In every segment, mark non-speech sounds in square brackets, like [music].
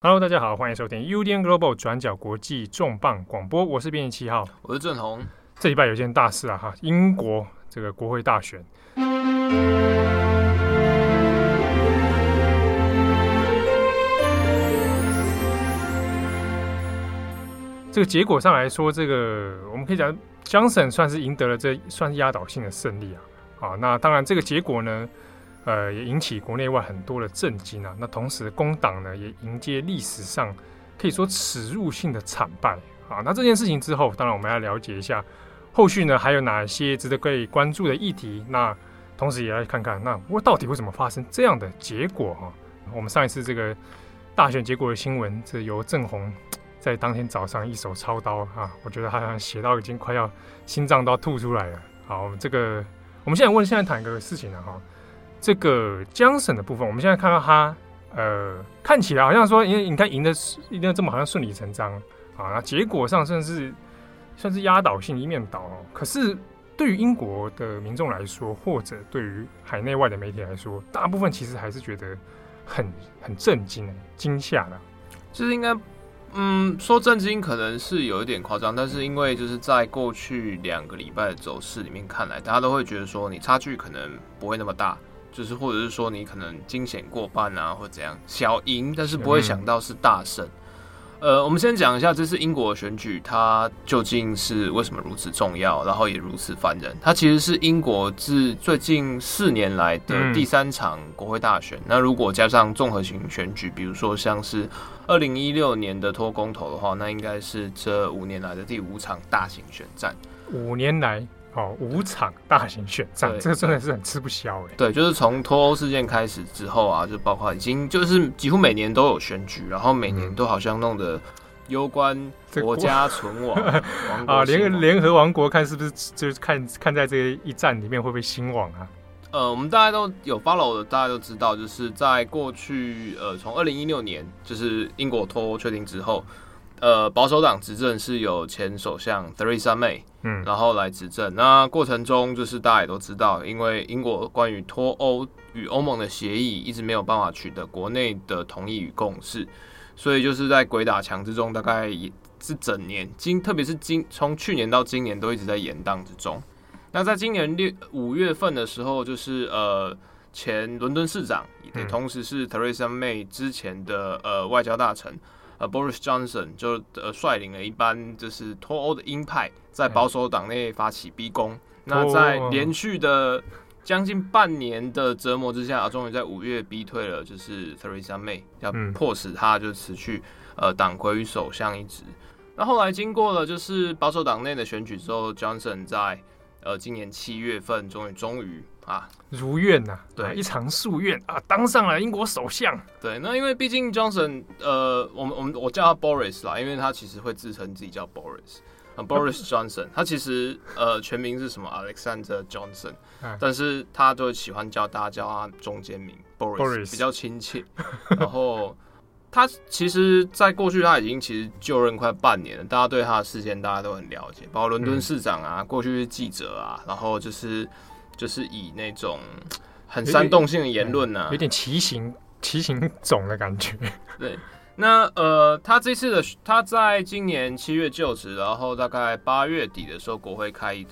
Hello，大家好，欢迎收听 UDN Global 转角国际重磅广播，我是编辑七号，我是郑红。这礼拜有件大事啊，哈，英国这个国会大选，这个结果上来说，这个我们可以讲，Johnson 算是赢得了这算是压倒性的胜利啊，啊，那当然这个结果呢。呃，也引起国内外很多的震惊啊。那同时，工党呢也迎接历史上可以说耻辱性的惨败啊。那这件事情之后，当然我们要了解一下后续呢还有哪些值得可以关注的议题。那同时也来看看，那我到底为什么发生这样的结果哈、啊？我们上一次这个大选结果的新闻，这由郑红在当天早上一手操刀啊，我觉得他好像写到已经快要心脏都要吐出来了。好，我们这个我们现在问，现在谈一个事情了哈。这个江省的部分，我们现在看到他，呃，看起来好像说，因为你看赢的是一定要这么好像顺理成章啊，结果上算是算是压倒性一面倒。可是对于英国的民众来说，或者对于海内外的媒体来说，大部分其实还是觉得很很震惊、惊吓的。就是应该，嗯，说震惊可能是有一点夸张，但是因为就是在过去两个礼拜的走势里面看来，大家都会觉得说你差距可能不会那么大。就是，或者是说你可能惊险过半啊，或怎样小赢，但是不会想到是大胜。呃，我们先讲一下这次英国的选举，它究竟是为什么如此重要，然后也如此烦人。它其实是英国自最近四年来的第三场国会大选。嗯、那如果加上综合型选举，比如说像是二零一六年的脱欧公投的话，那应该是这五年来的第五场大型选战。五年来。哦，五场大型选战，这个真的是很吃不消哎。对，就是从脱欧事件开始之后啊，就包括已经就是几乎每年都有选举，然后每年都好像弄得攸关国家存亡，[laughs] 亡啊，联联合王国看是不是就是看看在这一战里面会不会兴亡啊？呃，我们大家都有 follow 的，大家都知道，就是在过去呃，从二零一六年就是英国脱欧确定之后。呃，保守党执政是有前首相 Theresa May，嗯，然后来执政。那过程中，就是大家也都知道，因为英国关于脱欧与欧盟的协议一直没有办法取得国内的同意与共识，所以就是在鬼打墙之中，大概也是整年，今特别是今从去年到今年都一直在延宕之中。那在今年六五月份的时候，就是呃前伦敦市长，也同时是 Theresa May 之前的呃外交大臣。呃，Boris Johnson 就呃率领了一班就是脱欧的鹰派，在保守党内发起逼宫。嗯、那在连续的将近半年的折磨之下，终于在五月逼退了，就是 Theresa May，要迫使他就辞去呃党魁与首相一职。那后来经过了就是保守党内的选举之后，Johnson 在呃今年七月份终于终于。啊，如愿呐、啊，对、啊，一场夙愿啊，当上了英国首相。对，那因为毕竟 Johnson，呃，我们我们我叫他 Boris 啦，因为他其实会自称自己叫 Boris，啊，Boris Johnson，他其实呃全名是什么？Alexander Johnson，但是他都喜欢叫大家叫他中间名 Boris，比较亲切。[laughs] 然后他其实在过去他已经其实就任快半年了，大家对他的事件大家都很了解，包括伦敦市长啊，过去是记者啊，然后就是。就是以那种很煽动性的言论呢、啊，有点奇形奇形种的感觉。对，那呃，他这次的他在今年七月就职，然后大概八月底的时候国会开议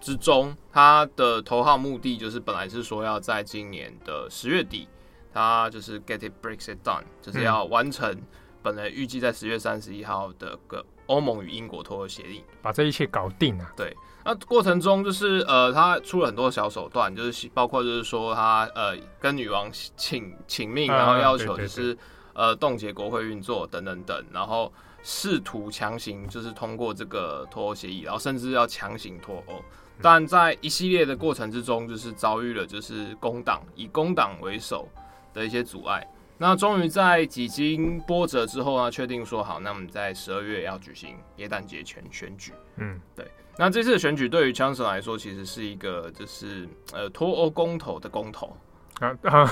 之中，他的头号目的就是本来是说要在今年的十月底，他就是 get it breaks it done，就是要完成本来预计在十月三十一号的个欧盟与英国脱欧协定，把这一切搞定啊。对。那过程中就是呃，他出了很多小手段，就是包括就是说他呃跟女王请请命，然后要求就是呃冻结国会运作等等等，然后试图强行就是通过这个脱欧协议，然后甚至要强行脱欧。但在一系列的过程之中，就是遭遇了就是工党以工党为首的一些阻碍。那终于在几经波折之后呢，确定说好，那我们在十二月要举行耶诞节前选举。嗯，对。那这次的选举对于 Johnson 来说，其实是一个就是呃脱欧公投的公投。啊 [laughs] 啊，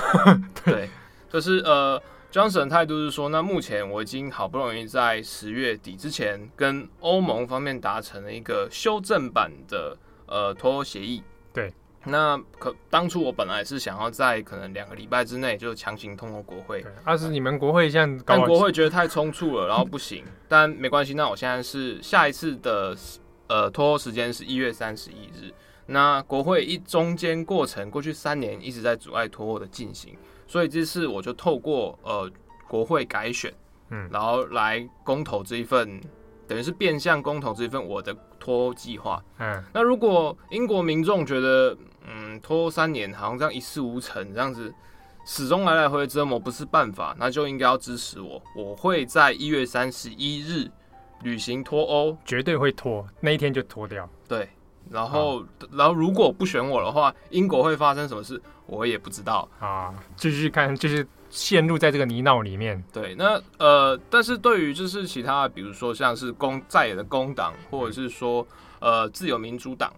对，就是呃 Johnson 态度是说，那目前我已经好不容易在十月底之前跟欧盟方面达成了一个修正版的呃脱欧协议，对，那可当初我本来是想要在可能两个礼拜之内就强行通过国会，但是你们国会现在，但国会觉得太匆促了，然后不行。但没关系，那我现在是下一次的呃脱欧时间是一月三十一日。那国会一中间过程过去三年一直在阻碍脱欧的进行，所以这次我就透过呃国会改选，嗯，然后来公投这一份。等于是变相公投这一份我的脱欧计划。嗯，那如果英国民众觉得，嗯，脱欧三年好像这样一事无成，这样子始终来来回回折磨不是办法，那就应该要支持我。我会在一月三十一日履行脱欧，绝对会脱，那一天就脱掉。对，然后，哦、然后如果不选我的话，英国会发生什么事，我也不知道啊。继续看，就是。陷入在这个泥淖里面。对，那呃，但是对于就是其他，比如说像是工在野的工党，或者是说呃自由民主党，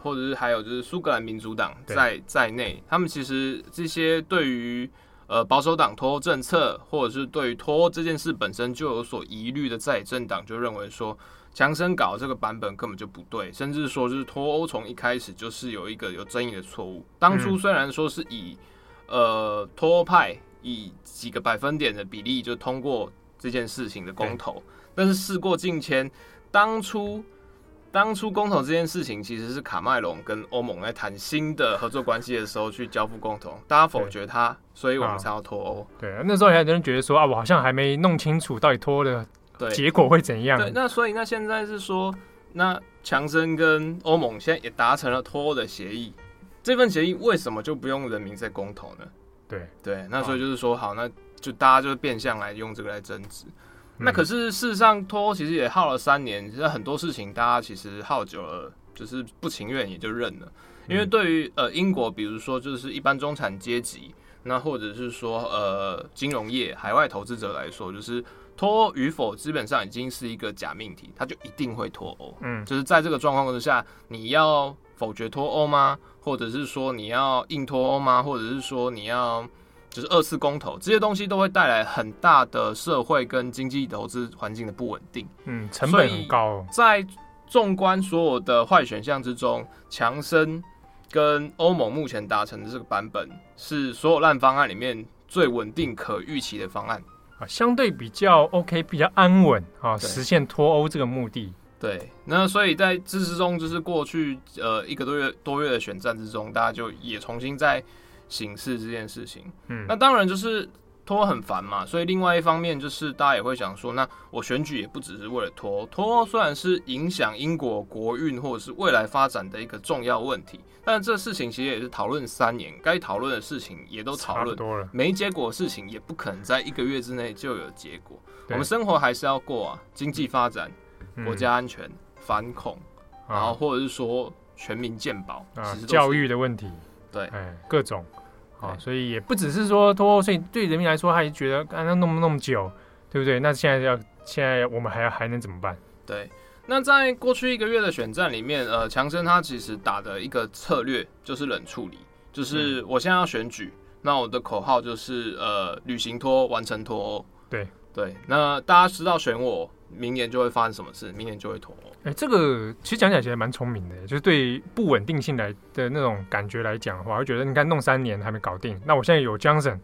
或者是还有就是苏格兰民主党在在内，他们其实这些对于呃保守党脱欧政策，或者是对于脱欧这件事本身就有所疑虑的在野政党，就认为说强生搞这个版本根本就不对，甚至说就是脱欧从一开始就是有一个有争议的错误。当初虽然说是以、嗯、呃脱欧派。以几个百分点的比例就通过这件事情的公投，但是事过境迁，当初当初公投这件事情其实是卡麦隆跟欧盟在谈新的合作关系的时候去交付公投，大家否决他，所以我们才要脱欧。对，那时候还有人觉得说啊，我好像还没弄清楚到底脱的结果会怎样。对，那所以那现在是说，那强森跟欧盟现在也达成了脱欧的协议，这份协议为什么就不用人民在公投呢？对对，那所以就是说，好，那就大家就是变相来用这个来争执。那可是事实上，脱欧其实也耗了三年，其实很多事情大家其实耗久了，就是不情愿也就认了。因为对于呃英国，比如说就是一般中产阶级，那或者是说呃金融业、海外投资者来说，就是脱欧与否基本上已经是一个假命题，他就一定会脱欧。嗯，就是在这个状况之下，你要。否决脱欧吗？或者是说你要硬脱欧吗？或者是说你要就是二次公投，这些东西都会带来很大的社会跟经济投资环境的不稳定。嗯，成本很高。在纵观所有的坏选项之中，强生跟欧盟目前达成的这个版本是所有烂方案里面最稳定可预期的方案啊，相对比较 OK，比较安稳啊，实现脱欧这个目的。对，那所以在支持中，就是过去呃一个多月多月的选战之中，大家就也重新在审视这件事情。嗯，那当然就是拖很烦嘛，所以另外一方面就是大家也会想说，那我选举也不只是为了拖，拖，虽然是影响英国国运或者是未来发展的一个重要问题，但这事情其实也是讨论三年，该讨论的事情也都讨论多了，没结果的事情也不可能在一个月之内就有结果。我们生活还是要过啊，经济发展。国家安全、反恐，嗯、然后或者是说全民健保，啊，教育的问题，对，哎，各种，啊，所以也不只是说脱欧，所以对人民来说，他也觉得刚刚那么那么久，对不对？那现在要现在我们还要还能怎么办？对，那在过去一个月的选战里面，呃，强生他其实打的一个策略就是冷处理，就是我现在要选举，嗯、那我的口号就是呃，履行脱欧，完成脱欧，对对，那大家知道选我。明年就会发生什么事？明年就会脱欧。哎，这个其实讲起来其实蛮聪明的，就是对不稳定性来的那种感觉来讲的话，我会觉得你看弄三年还没搞定，那我现在有 Johnson，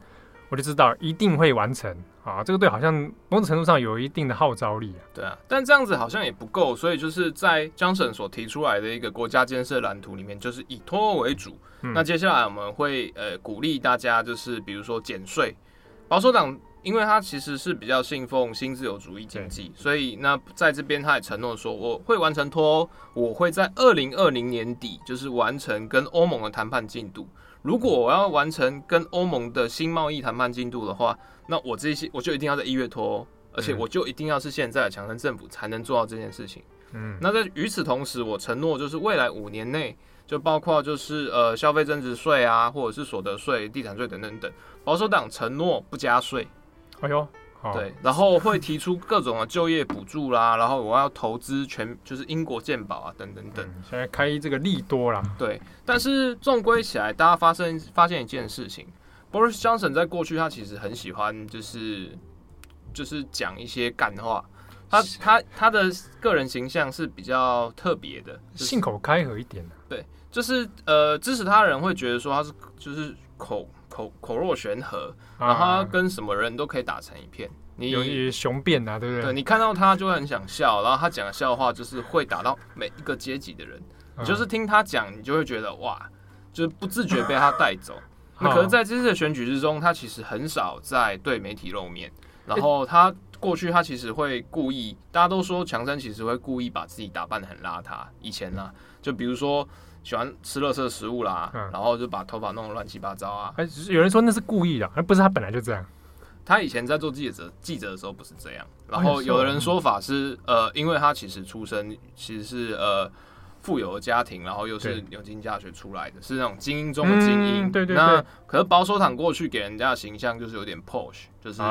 我就知道一定会完成啊。这个对好像某种程度上有一定的号召力啊。对啊，但这样子好像也不够，所以就是在 Johnson 所提出来的一个国家建设蓝图里面，就是以脱欧为主。嗯、那接下来我们会呃鼓励大家，就是比如说减税，保守党。因为他其实是比较信奉新自由主义经济，所以那在这边他也承诺说，我会完成脱欧，我会在二零二零年底就是完成跟欧盟的谈判进度。如果我要完成跟欧盟的新贸易谈判进度的话，那我这些我就一定要在一月脱欧，而且我就一定要是现在的强生政府才能做到这件事情。嗯，那在与此同时，我承诺就是未来五年内，就包括就是呃消费增值税啊，或者是所得税、地产税等等等，保守党承诺不加税。哎呦，对，然后会提出各种的就业补助啦，然后我要投资全就是英国健保啊，等等等。现在开这个利多啦，对。但是纵归起来，大家发生发现一件事情，Boris Johnson 在过去他其实很喜欢就是就是讲一些干话，他他他的个人形象是比较特别的，就是，信口开河一点，对，就是呃，支持他的人会觉得说他是就是口口口若悬河，啊，然后他跟什么人都可以打成一片。你有一雄辩啊，对不对？对，你看到他就会很想笑，然后他讲的笑话就是会打到每一个阶级的人，你就是听他讲，你就会觉得哇，就是不自觉被他带走。那可是在这次的选举之中，他其实很少在对媒体露面。然后他过去他其实会故意，大家都说强森其实会故意把自己打扮的很邋遢。以前呢，就比如说喜欢吃垃圾食物啦，然后就把头发弄得乱七八糟啊。哎，有人说那是故意的，而不是他本来就这样。他以前在做记者记者的时候不是这样，然后有的人说法是，呃，因为他其实出身其实是呃富有的家庭，然后又是牛津大学出来的，是那种精英中的精英。嗯、对对对。那可是保守党过去给人家的形象就是有点 posh，就是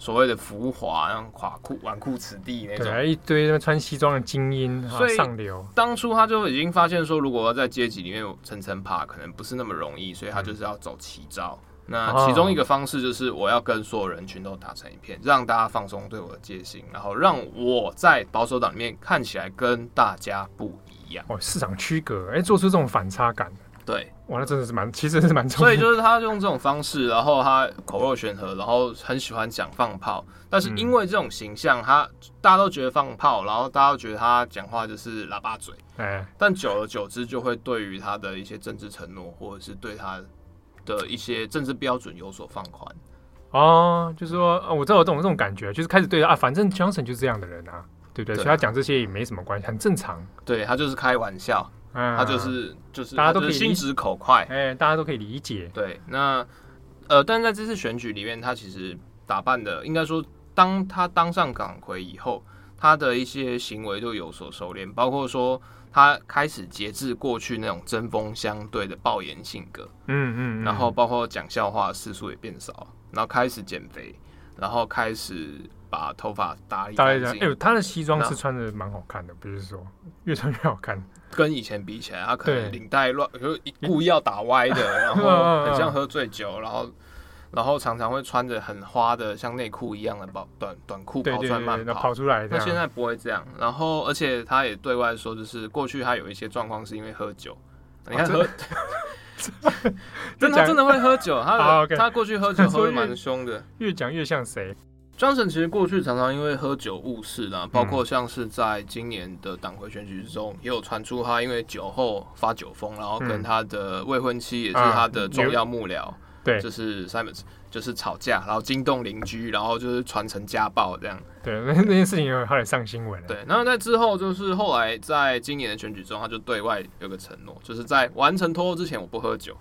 所谓的浮华，那种垮裤纨绔子弟那种。对，一堆穿西装的精英，所以上流。当初他就已经发现说，如果要在阶级里面层层爬，可能不是那么容易，所以他就是要走奇招。嗯那其中一个方式就是我要跟所有人群都打成一片，让大家放松对我的戒心，然后让我在保守党里面看起来跟大家不一样。哦，市场区隔，哎、欸，做出这种反差感。对，哇，那真的是蛮，其实是蛮。所以就是他用这种方式，然后他口若悬河，然后很喜欢讲放炮。但是因为这种形象，他大家都觉得放炮，然后大家都觉得他讲话就是喇叭嘴。哎，但久而久之，就会对于他的一些政治承诺，或者是对他。的一些政治标准有所放宽哦，就是说，哦，我知道我懂这种感觉，就是开始对啊，反正 Johnson 就是这样的人啊，对不对？对，所以他讲这些也没什么关系，很正常。对，他就是开玩笑，嗯、他就是就是大家都可以心直口快，哎、欸，大家都可以理解。对，那呃，但在这次选举里面，他其实打扮的，应该说，当他当上港魁以后，他的一些行为就有所收敛，包括说。他开始节制过去那种针锋相对的暴言性格，嗯嗯，然后包括讲笑话次数也变少，然后开始减肥，然后开始把头发打理干净。哎呦，他的西装是穿的蛮好看的，不是说越穿越好看。跟以前比起来，他可能领带乱，就故意要打歪的，[laughs] 然后很像喝醉酒，然后。然后常常会穿着很花的像内裤一样的短短短裤跑出来慢跑，跑出来。那现在不会这样。然后，而且他也对外说，就是过去他有一些状况是因为喝酒。你看喝，真的 [laughs] 真的会喝酒。他 [laughs] 他过去喝酒喝的蛮凶的。越讲越像谁？Johnson 其实过去常常因为喝酒误事啦，包括像是在今年的党魁选举之中，也有传出他因为酒后发酒疯，然后跟他的未婚妻也是他的重要幕僚。对，就是 Simons，就是吵架，然后惊动邻居，然后就是传成家暴这样。对，那那件事情有后来上新闻了。对，然后在之后，就是后来在今年的选举中，他就对外有个承诺，就是在完成脱欧之前，我不喝酒。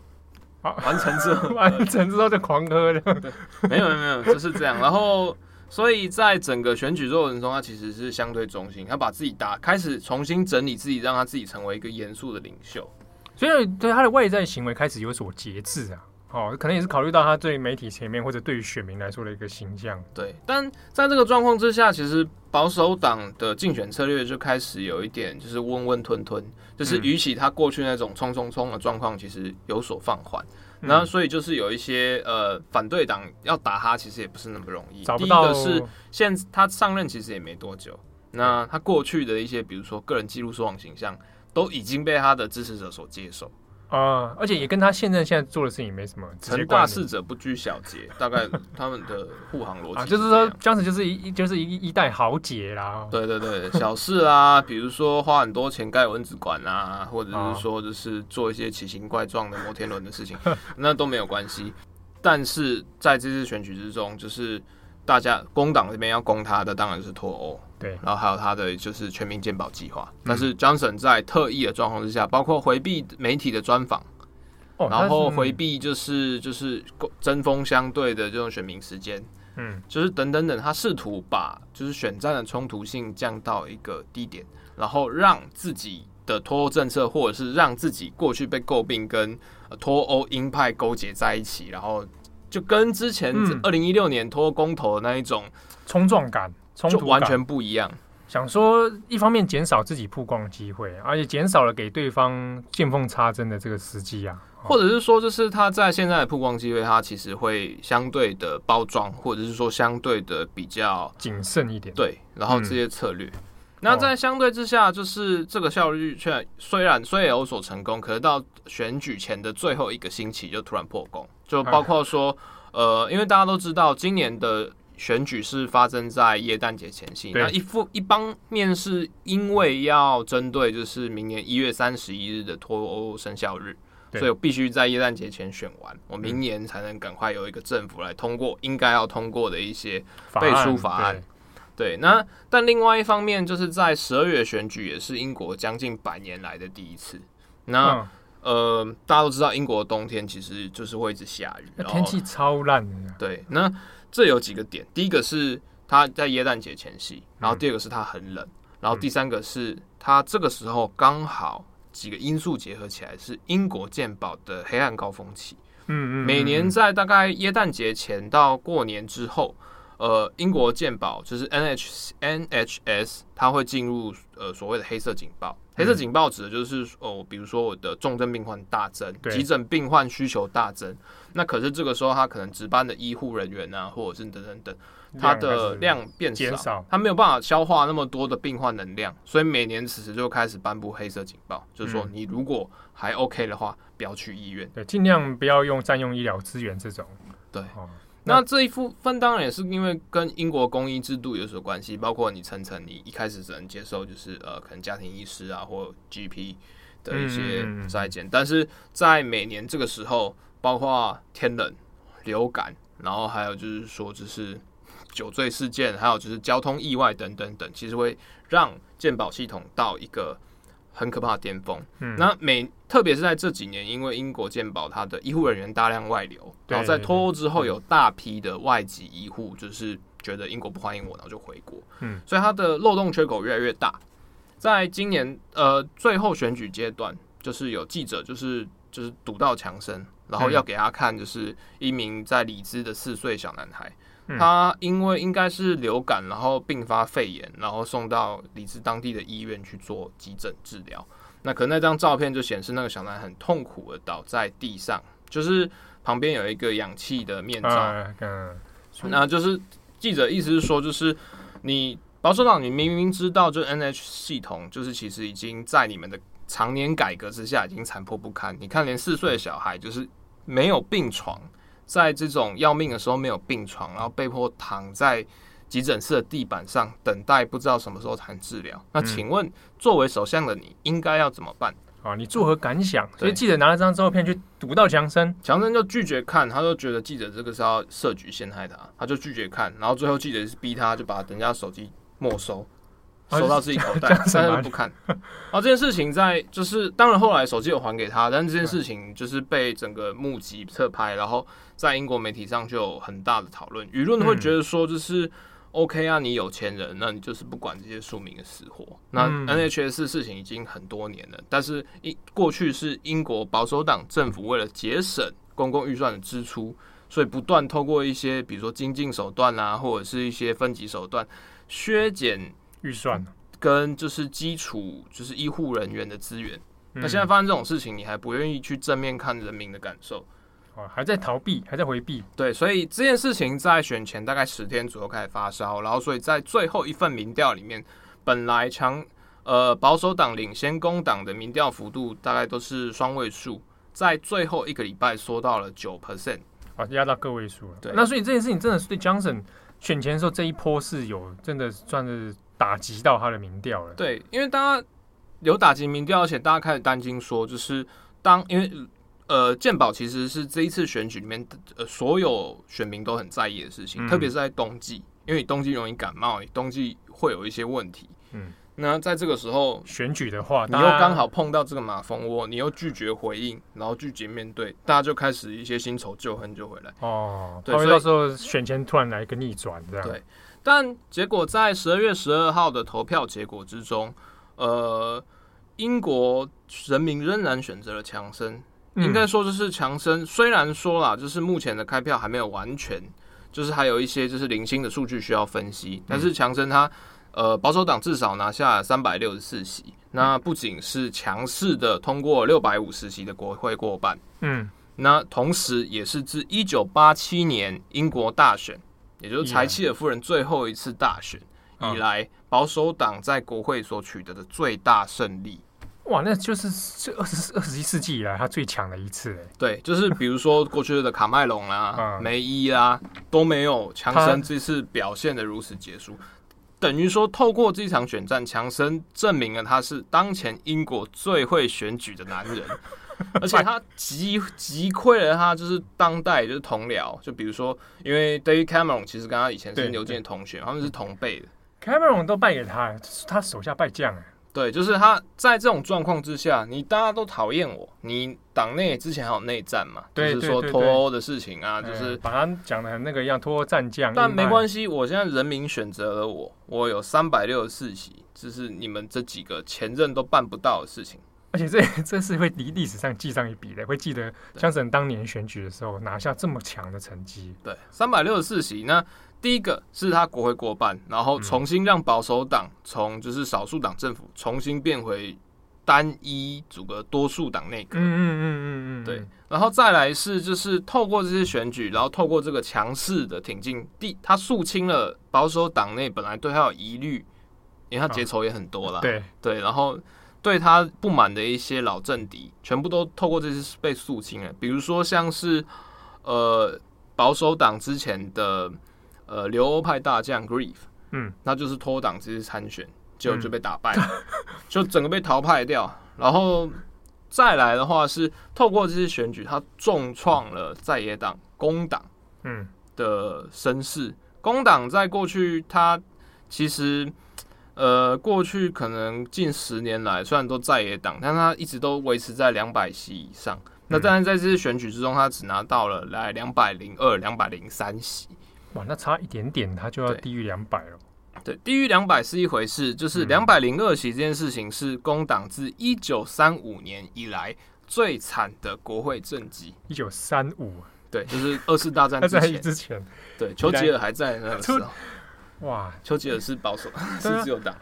好，完成之后，[laughs] 完成之后就狂喝了。[laughs] 对，没有没有没有，就是这样。然后，所以在整个选举过程中，他其实是相对中心，他把自己打开始重新整理自己，让他自己成为一个严肃的领袖。所以，对他的外在行为开始有所节制啊。哦，可能也是考虑到他对媒体前面或者对于选民来说的一个形象。对，但在这个状况之下，其实保守党的竞选策略就开始有一点就是温温吞吞，就是与其他过去那种冲冲冲的状况，其实有所放缓。那、嗯、所以就是有一些呃反对党要打他，其实也不是那么容易。找不到。第一个是现他上任其实也没多久，那他过去的一些比如说个人记录说谎形象，都已经被他的支持者所接受。啊，而且也跟他现在现在做的事情没什么。成大事者不拘小节，大概他们的护航逻辑、啊、就是说，当时就是一就是一一代豪杰啦。对对对，小事啊，比如说花很多钱盖蚊子馆啊，或者是说就是做一些奇形怪状的摩天轮的事情，[laughs] 那都没有关系。但是在这次选举之中，就是大家工党这边要攻他的，当然是脱欧。对，然后还有他的就是全民健保计划，但是 Johnson 在特意的状况之下，包括回避媒体的专访，然后回避就是就是针锋相对的这种选民时间，嗯，就是等等等，他试图把就是选战的冲突性降到一个低点，然后让自己的脱欧政策，或者是让自己过去被诟病跟脱欧鹰派勾结在一起，然后就跟之前二零一六年脱欧公投的那一种冲撞感。就完全不一样，想说一方面减少自己曝光的机会，而且减少了给对方见缝插针的这个时机啊。或者是说，就是他在现在的曝光机会，他其实会相对的包装，或者是说相对的比较谨慎一点。对，然后这些策略。嗯那在相对之下，就是这个效率却虽然虽然有所成功，可是到选举前的最后一个星期就突然破功，就包括说，呃，因为大家都知道今年的选举是发生在耶诞节前夕，那一副一方面是因为要针对就是明年一月三十一日的脱欧生效日，所以我必须在耶诞节前选完，我明年才能赶快有一个政府来通过应该要通过的一些背书法案。对，那但另外一方面，就是在十二月选举也是英国将近百年来的第一次。那、嗯、呃，大家都知道，英国的冬天其实就是会一直下雨，天气超烂的。对，那这有几个点，第一个是它在耶诞节前夕，然后第二个是它很冷，然后第三个是它这个时候刚好几个因素结合起来，是英国健保的黑暗高峰期。嗯嗯，每年在大概耶诞节前到过年之后。呃，英国健保就是 NH NHS，它会进入呃所谓的黑色警报。黑色警报指的就是哦、呃，比如说我的重症病患大增，急诊病患需求大增。那可是这个时候，他可能值班的医护人员啊，或者是等等等，他的量变少，他没有办法消化那么多的病患能量，所以每年此时就开始颁布黑色警报，就是说你如果还 OK 的话，不要去医院，对，尽量不要用占用医疗资源这种，对。哦。那这一部分当然也是因为跟英国公医制度有所关系，包括你层层，你一开始只能接受就是呃可能家庭医师啊或 GP 的一些筛检，但是在每年这个时候，包括天冷、流感，然后还有就是说就是酒醉事件，还有就是交通意外等等等，其实会让健保系统到一个。很可怕的巅峰。嗯，那每特别是在这几年，因为英国健保它的医护人员大量外流，然后在脱欧之后有大批的外籍医护，就是觉得英国不欢迎我，然后就回国。嗯，所以它的漏洞缺口越来越大。在今年呃最后选举阶段，就是有记者就是就是堵到强生，然后要给他看，就是一名在里兹的四岁小男孩。他因为应该是流感，然后并发肺炎，然后送到里兹当地的医院去做急诊治疗。那可能那张照片就显示那个小男孩很痛苦的倒在地上，就是旁边有一个氧气的面罩。那就是记者意思是说，就是你保守党，你明明知道，就 NH 系统就是其实已经在你们的常年改革之下已经残破不堪。你看，连四岁的小孩就是没有病床。在这种要命的时候没有病床，然后被迫躺在急诊室的地板上等待，不知道什么时候才能治疗。那请问，作为首相的你应该要怎么办？啊，你作何感想？所以记者拿了张照片去读到强生，强生就拒绝看，他就觉得记者这个是要设局陷害他，他就拒绝看。然后最后记者是逼他，就把人家手机没收。收到自己口袋，但是不看。然后这件事情在就是，当然后来手机有还给他，但是这件事情就是被整个目击侧拍，然后在英国媒体上就有很大的讨论。舆论会觉得说，就是 OK 啊，你有钱人，那你就是不管这些庶民的死活。那 NHS 事情已经很多年了，但是英过去是英国保守党政府为了节省公共预算的支出，所以不断透过一些比如说经济手段啊，或者是一些分级手段削减。预算跟就是基础就是医护人员的资源，嗯，那现在发生这种事情，你还不愿意去正面看人民的感受，还在逃避，还在回避。对，所以这件事情在选前大概十天左右开始发烧，然后所以在最后一份民调里面，本来强呃保守党领先工党的民调幅度大概都是双位数，在最后一个礼拜缩到了九 percent，啊，压到个位数了。对，那所以这件事情真的是对 Johnson 选前的时候这一波是有真的算是。打击到他的民调了。对，因为大家有打击民调，而且大家开始担心说，就是当因为呃，健保其实是这一次选举里面呃所有选民都很在意的事情，嗯、特别是在冬季，因为你冬季容易感冒，你冬季会有一些问题。嗯，那在这个时候选举的话，你又刚好碰到这个马蜂窝，你又拒绝回应，然后拒绝面对，大家就开始一些新仇旧恨就回来。哦，对，所以到时候选前突然来一个逆转，这样对。但结果在十二月十二号的投票结果之中，呃，英国人民仍然选择了强生。应该说，就是强生虽然说啦，就是目前的开票还没有完全，就是还有一些就是零星的数据需要分析。但是强生他呃，保守党至少拿下三百六十四席，那不仅是强势的通过六百五十席的国会过半，嗯，那同时也是自一九八七年英国大选，也就是柴契尔夫人最后一次大选以来，保守党在国会所取得的最大胜利。哇，那就是这二十二十一世纪以来他最强的一次哎。对，就是比如说过去的卡麦隆啦、[laughs] 梅伊啦都没有强森这次表现的如此杰出，等于说透过这场选战，强生证明了他是当前英国最会选举的男人，[laughs] 而且他击击溃了他就是当代就是同僚，就比如说因为 David Cameron 其实跟他以前是牛津的同学，他们是同辈的，Cameron 都败给他，他手下败将哎。对，就是他在这种状况之下，你大家都讨厌我，你党内之前还有内战嘛？对，就是说脱欧的事情啊，就是把他讲的那个样，脱欧战将。但没关系，我现在人民选择了我，我有三百六十四席，这是你们这几个前任都办不到的事情。而且这 [laughs] 这是会离历史上记上一笔的，会记得江省当年选举的时候拿下这么强的成绩。对，三百六十四席那。第一个是他国会过半，然后重新让保守党从就是少数党政府重新变回单一组个多数党内阁。嗯嗯嗯嗯嗯，对。然后再来是就是透过这些选举，然后透过这个强势的挺进，第他肃清了保守党内本来对他有疑虑，因为他结仇也很多了。对对，然后对他不满的一些老政敌，全部都透过这些被肃清了。比如说像是呃保守党之前的。呃，留欧派大将 Grieve，嗯，那就是脱党这次参选，结果就被打败了，嗯、[laughs] 就整个被淘汰掉。然后再来的话是透过这次选举，他重创了在野党工党，嗯的声势。工党在过去，他其实呃过去可能近十年来，虽然都在野党，但他一直都维持在两百席以上。嗯、那当然在这次选举之中，他只拿到了来两百零二、两百零三席。哇，那差一点点，他就要低于两百了。对，低于两百是一回事，就是两百零二席这件事情是工党自一九三五年以来最惨的国会政绩。一九三五，对，就是二次大战 [laughs] 之前。之前，对，丘吉尔还在那个时候。哇，丘吉尔是保守，是自由党。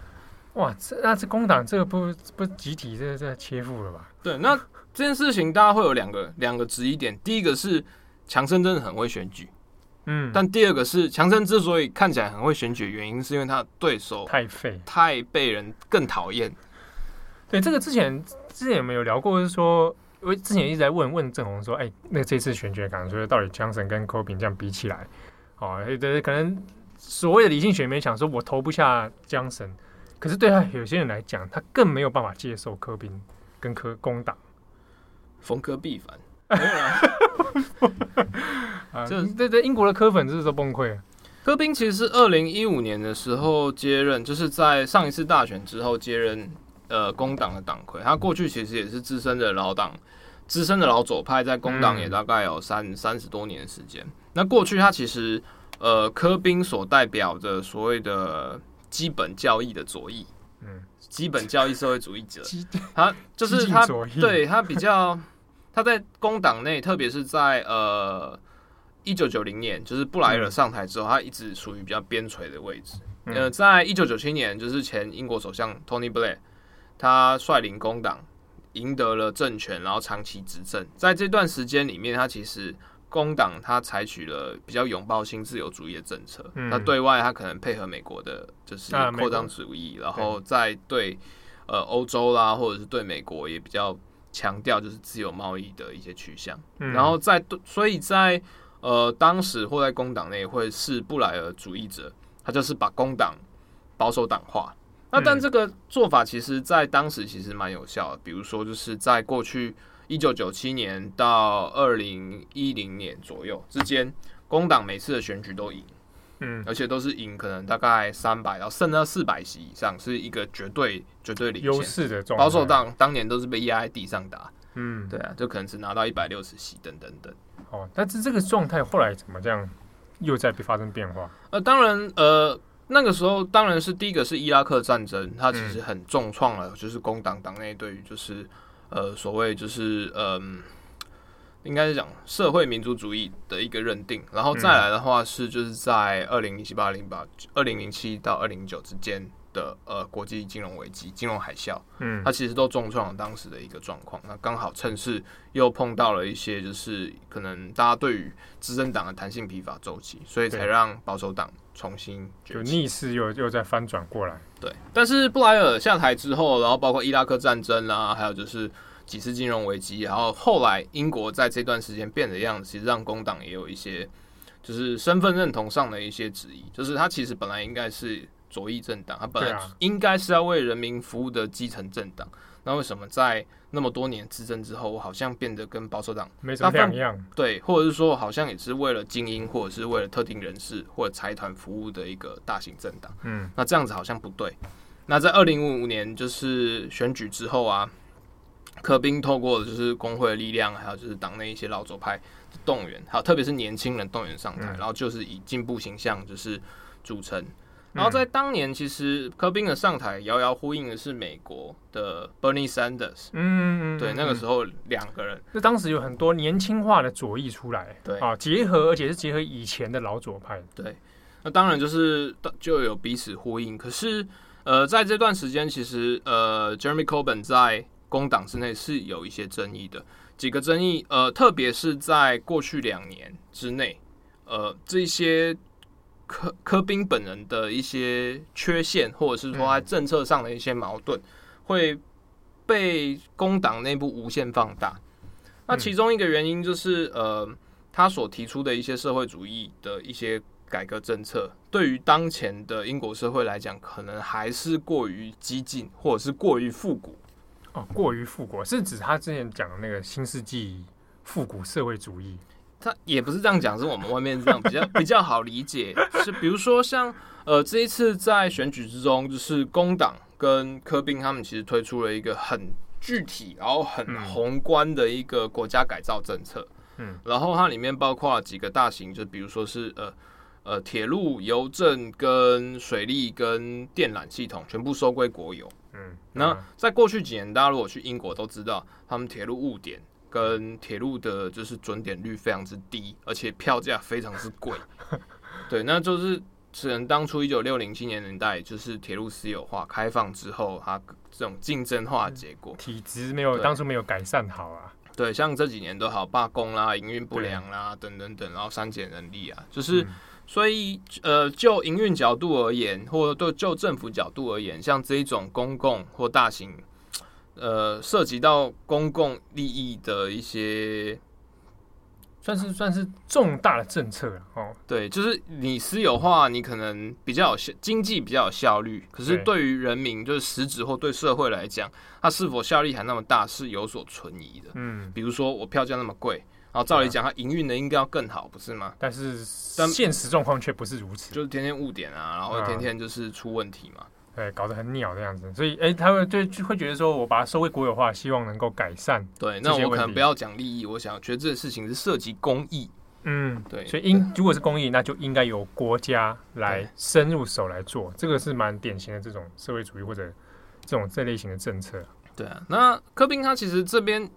哇，这那这工党这个不不集体这这切腹了吧？对，那这件事情大家会有两个两个质疑点，第一个是强生真的很会选举。嗯，但第二个是强森之所以看起来很会选举，原因是因为他的对手太废，太被人更讨厌。对，这个之前之前有没有聊过？是说，因为之前一直在问问郑红说，哎、欸，那这次选举感觉到底强森跟科比这样比起来，哦，对，可能所谓的理性选民想说，我投不下江神，可是对他有些人来讲，他更没有办法接受科比跟科工党，逢科必反。没有啦，就对对，英国的科粉真是都崩溃了。柯宾其实是二零一五年的时候接任，就是在上一次大选之后接任呃工党的党魁。他过去其实也是资深的老党，资深的老左派，在工党也大概有三三十多年的时间。那过去他其实呃科宾所代表的所谓的基本教义的左翼，嗯，基本教义社会主义者，他就是他对他比较。他在工党内，特别是在呃一九九零年，就是布莱尔上台之后，他一直属于比较边陲的位置。呃，在一九九七年，就是前英国首相 Tony Blair，他率领工党赢得了政权，然后长期执政。在这段时间里面，他其实工党他采取了比较拥抱新自由主义的政策。那对外他可能配合美国的，就是扩张主义，然后在对呃欧洲啦，或者是对美国也比较。强调就是自由贸易的一些趋向，嗯、然后在所以在呃当时或在工党内会是布莱尔主义者，他就是把工党保守党化。那但这个做法其实在当时其实蛮有效的，比如说就是在过去一九九七年到二零一零年左右之间，工党每次的选举都赢。嗯，而且都是赢，可能大概三百到甚至四百席以上，是一个绝对绝对领先优势的状态。保守党当年都是被压在地上打，嗯，对啊，就可能只拿到一百六十席等等等。哦，但是这个状态后来怎么这样又在发生变化？呃，当然，呃，那个时候当然是第一个是伊拉克战争，它其实很重创了，就是工党党内对于就是呃所谓就是嗯。应该是讲社会民族主义的一个认定，然后再来的话是就是在二零零七八零八二零零七到二零零九之间。的呃，国际金融危机、金融海啸，嗯，它其实都重创了当时的一个状况。那刚好趁势又碰到了一些，就是可能大家对于执政党的弹性疲乏周期，所以才让保守党重新就逆势又又再翻转过来。对，但是布莱尔下台之后，然后包括伊拉克战争啦、啊，还有就是几次金融危机，然后后来英国在这段时间变的样子，其实让工党也有一些就是身份认同上的一些质疑，就是他其实本来应该是。左翼政党，他本来应该是要为人民服务的基层政党，那为什么在那么多年执政之后，我好像变得跟保守党没什么两样？对，或者是说，好像也是为了精英，或者是为了特定人士或者财团服务的一个大型政党。嗯，那这样子好像不对。那在二零五五年就是选举之后啊，柯宾透过就是工会的力量，还有就是党内一些老左派的动员，还有特别是年轻人动员上台，嗯、然后就是以进步形象就是组成。然后在当年，其实柯宾的上台遥遥呼应的是美国的 Bernie Sanders。嗯，对，那个时候两个人，那当时有很多年轻化的左翼出来，对啊，结合，而且是结合以前的老左派。对，那当然就是就有彼此呼应。可是，呃，在这段时间，其实呃，Jeremy Corbyn 在工党之内是有一些争议的，几个争议，呃，特别是在过去两年之内，呃，这些。科科宾本人的一些缺陷，或者是说在政策上的一些矛盾，会被工党内部无限放大。那其中一个原因就是，呃，他所提出的一些社会主义的一些改革政策，对于当前的英国社会来讲，可能还是过于激进，或者是过于复古。哦，过于复古是指他之前讲的那个新世纪复古社会主义。他也不是这样讲，是我们外面这样比较比较好理解。是比如说像呃这一次在选举之中，就是工党跟柯宾他们其实推出了一个很具体然后很宏观的一个国家改造政策。嗯，然后它里面包括了几个大型，就比如说是呃呃铁路、邮政跟水利跟电缆系统全部收归国有。嗯，那在过去几年，大家如果去英国都知道，他们铁路误点。跟铁路的就是准点率非常之低，而且票价非常之贵。[laughs] 对，那就是只能当初一九六零七年年代，就是铁路私有化开放之后，它这种竞争化的结果，体质没有当初没有改善好啊。对，像这几年都好罢工啦、营运不良啦等等等，然后删减人力啊，就是、嗯、所以呃，就营运角度而言，或者对就政府角度而言，像这一种公共或大型。呃，涉及到公共利益的一些，算是算是重大的政策了哦。对，就是你私有化，你可能比较有效，经济比较有效率。可是对于人民，就是实质或对社会来讲，它是否效力还那么大，是有所存疑的。嗯，比如说我票价那么贵，然后照理讲，它营运的应该要更好，不是吗？但是但现实状况却不是如此，就是天天误点啊，然后天天就是出问题嘛。对，搞得很鸟的样子，所以哎、欸，他们就就会觉得说，我把它收归国有化，希望能够改善。对，那我可能不要讲利益，我想觉得这个事情是涉及公益。嗯，对，所以应如果是公益，那就应该由国家来深入手来做，这个是蛮典型的这种社会主义或者这种这类型的政策。对啊，那柯宾他其实这边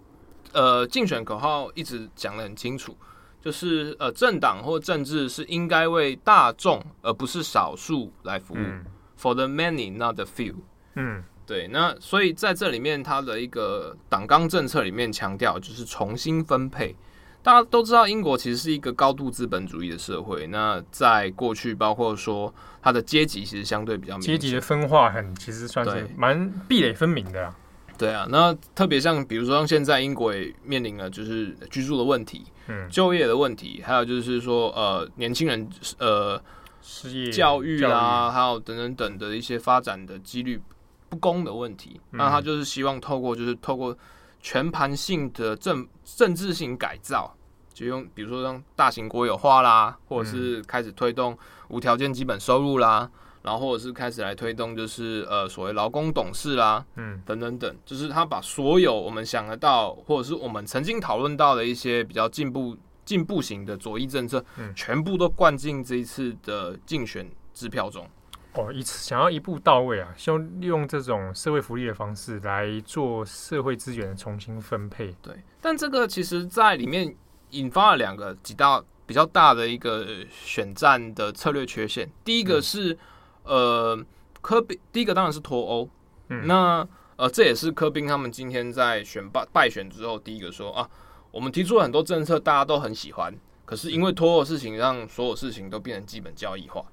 呃竞选口号一直讲的很清楚，就是呃政党或政治是应该为大众而不是少数来服务。嗯 For the many, not the few。嗯，对。那所以在这里面，它的一个党纲政策里面强调就是重新分配。大家都知道，英国其实是一个高度资本主义的社会。那在过去，包括说它的阶级其实相对比较阶级的分化很其实算是蛮壁垒分明的啊。对啊，那特别像比如说像现在英国也面临了就是居住的问题，嗯，就业的问题，还有就是说呃年轻人呃。失业、教育啊，育。还有等等等的一些发展的几率不公的问题，嗯、那他就是希望透过就是透过全盘性的政政治性改造，就用比如说让大型国有化啦，或者是开始推动无条件基本收入啦，然后或者是开始来推动就是呃所谓劳工董事啦，嗯，等等等，就是他把所有我们想得到或者是我们曾经讨论到的一些比较进步。进步型的左翼政策，全部都灌进这一次的竞选支票中。哦，一次想要一步到位啊，希望利用这种社会福利的方式来做社会资源的重新分配。对，但这个其实在里面引发了两个几大比较大的一个选战的策略缺陷。第一个是、嗯、呃科比，第一个当然是脱欧。嗯，那呃这也是科宾他们今天在选败败选之后第一个说啊，我们提出了很多政策，大家都很喜欢，可是因为脱欧的事情，让所有事情都变成基本交易化。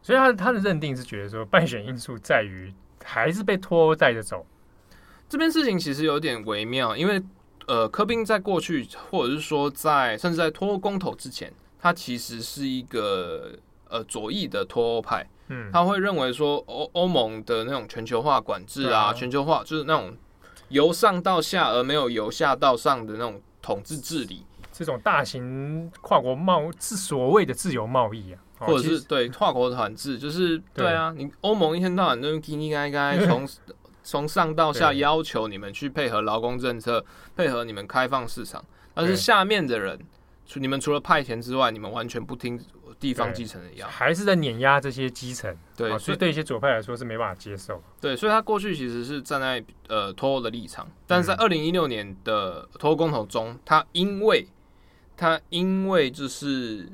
所以他他的认定是觉得说，败选因素在于还是被脱欧带着走。这边事情其实有点微妙，因为呃，柯宾在过去或者是说在甚至在脱欧公投之前，他其实是一个呃左翼的脱欧派。嗯，他会认为说欧欧盟的那种全球化管制啊，啊。全球化就是那种由上到下而没有由下到上的那种统治治理，这种大型跨国贸是所谓的自由贸易啊。或者是对跨国团制，就是对。啊，你欧盟一天到晚都叽叽该该，[laughs] 从从上到下要求你们去配合劳工政策，配合你们开放市场，但是下面的人，除你们除了派钱之外，你们完全不听地方基层的要，还是在碾压这些基层。对，所以对一些左派来说是没办法接受。对，所以他过去其实是站在呃脱欧的立场，但是在二零一六年的脱欧公投中，他因为他因为就是。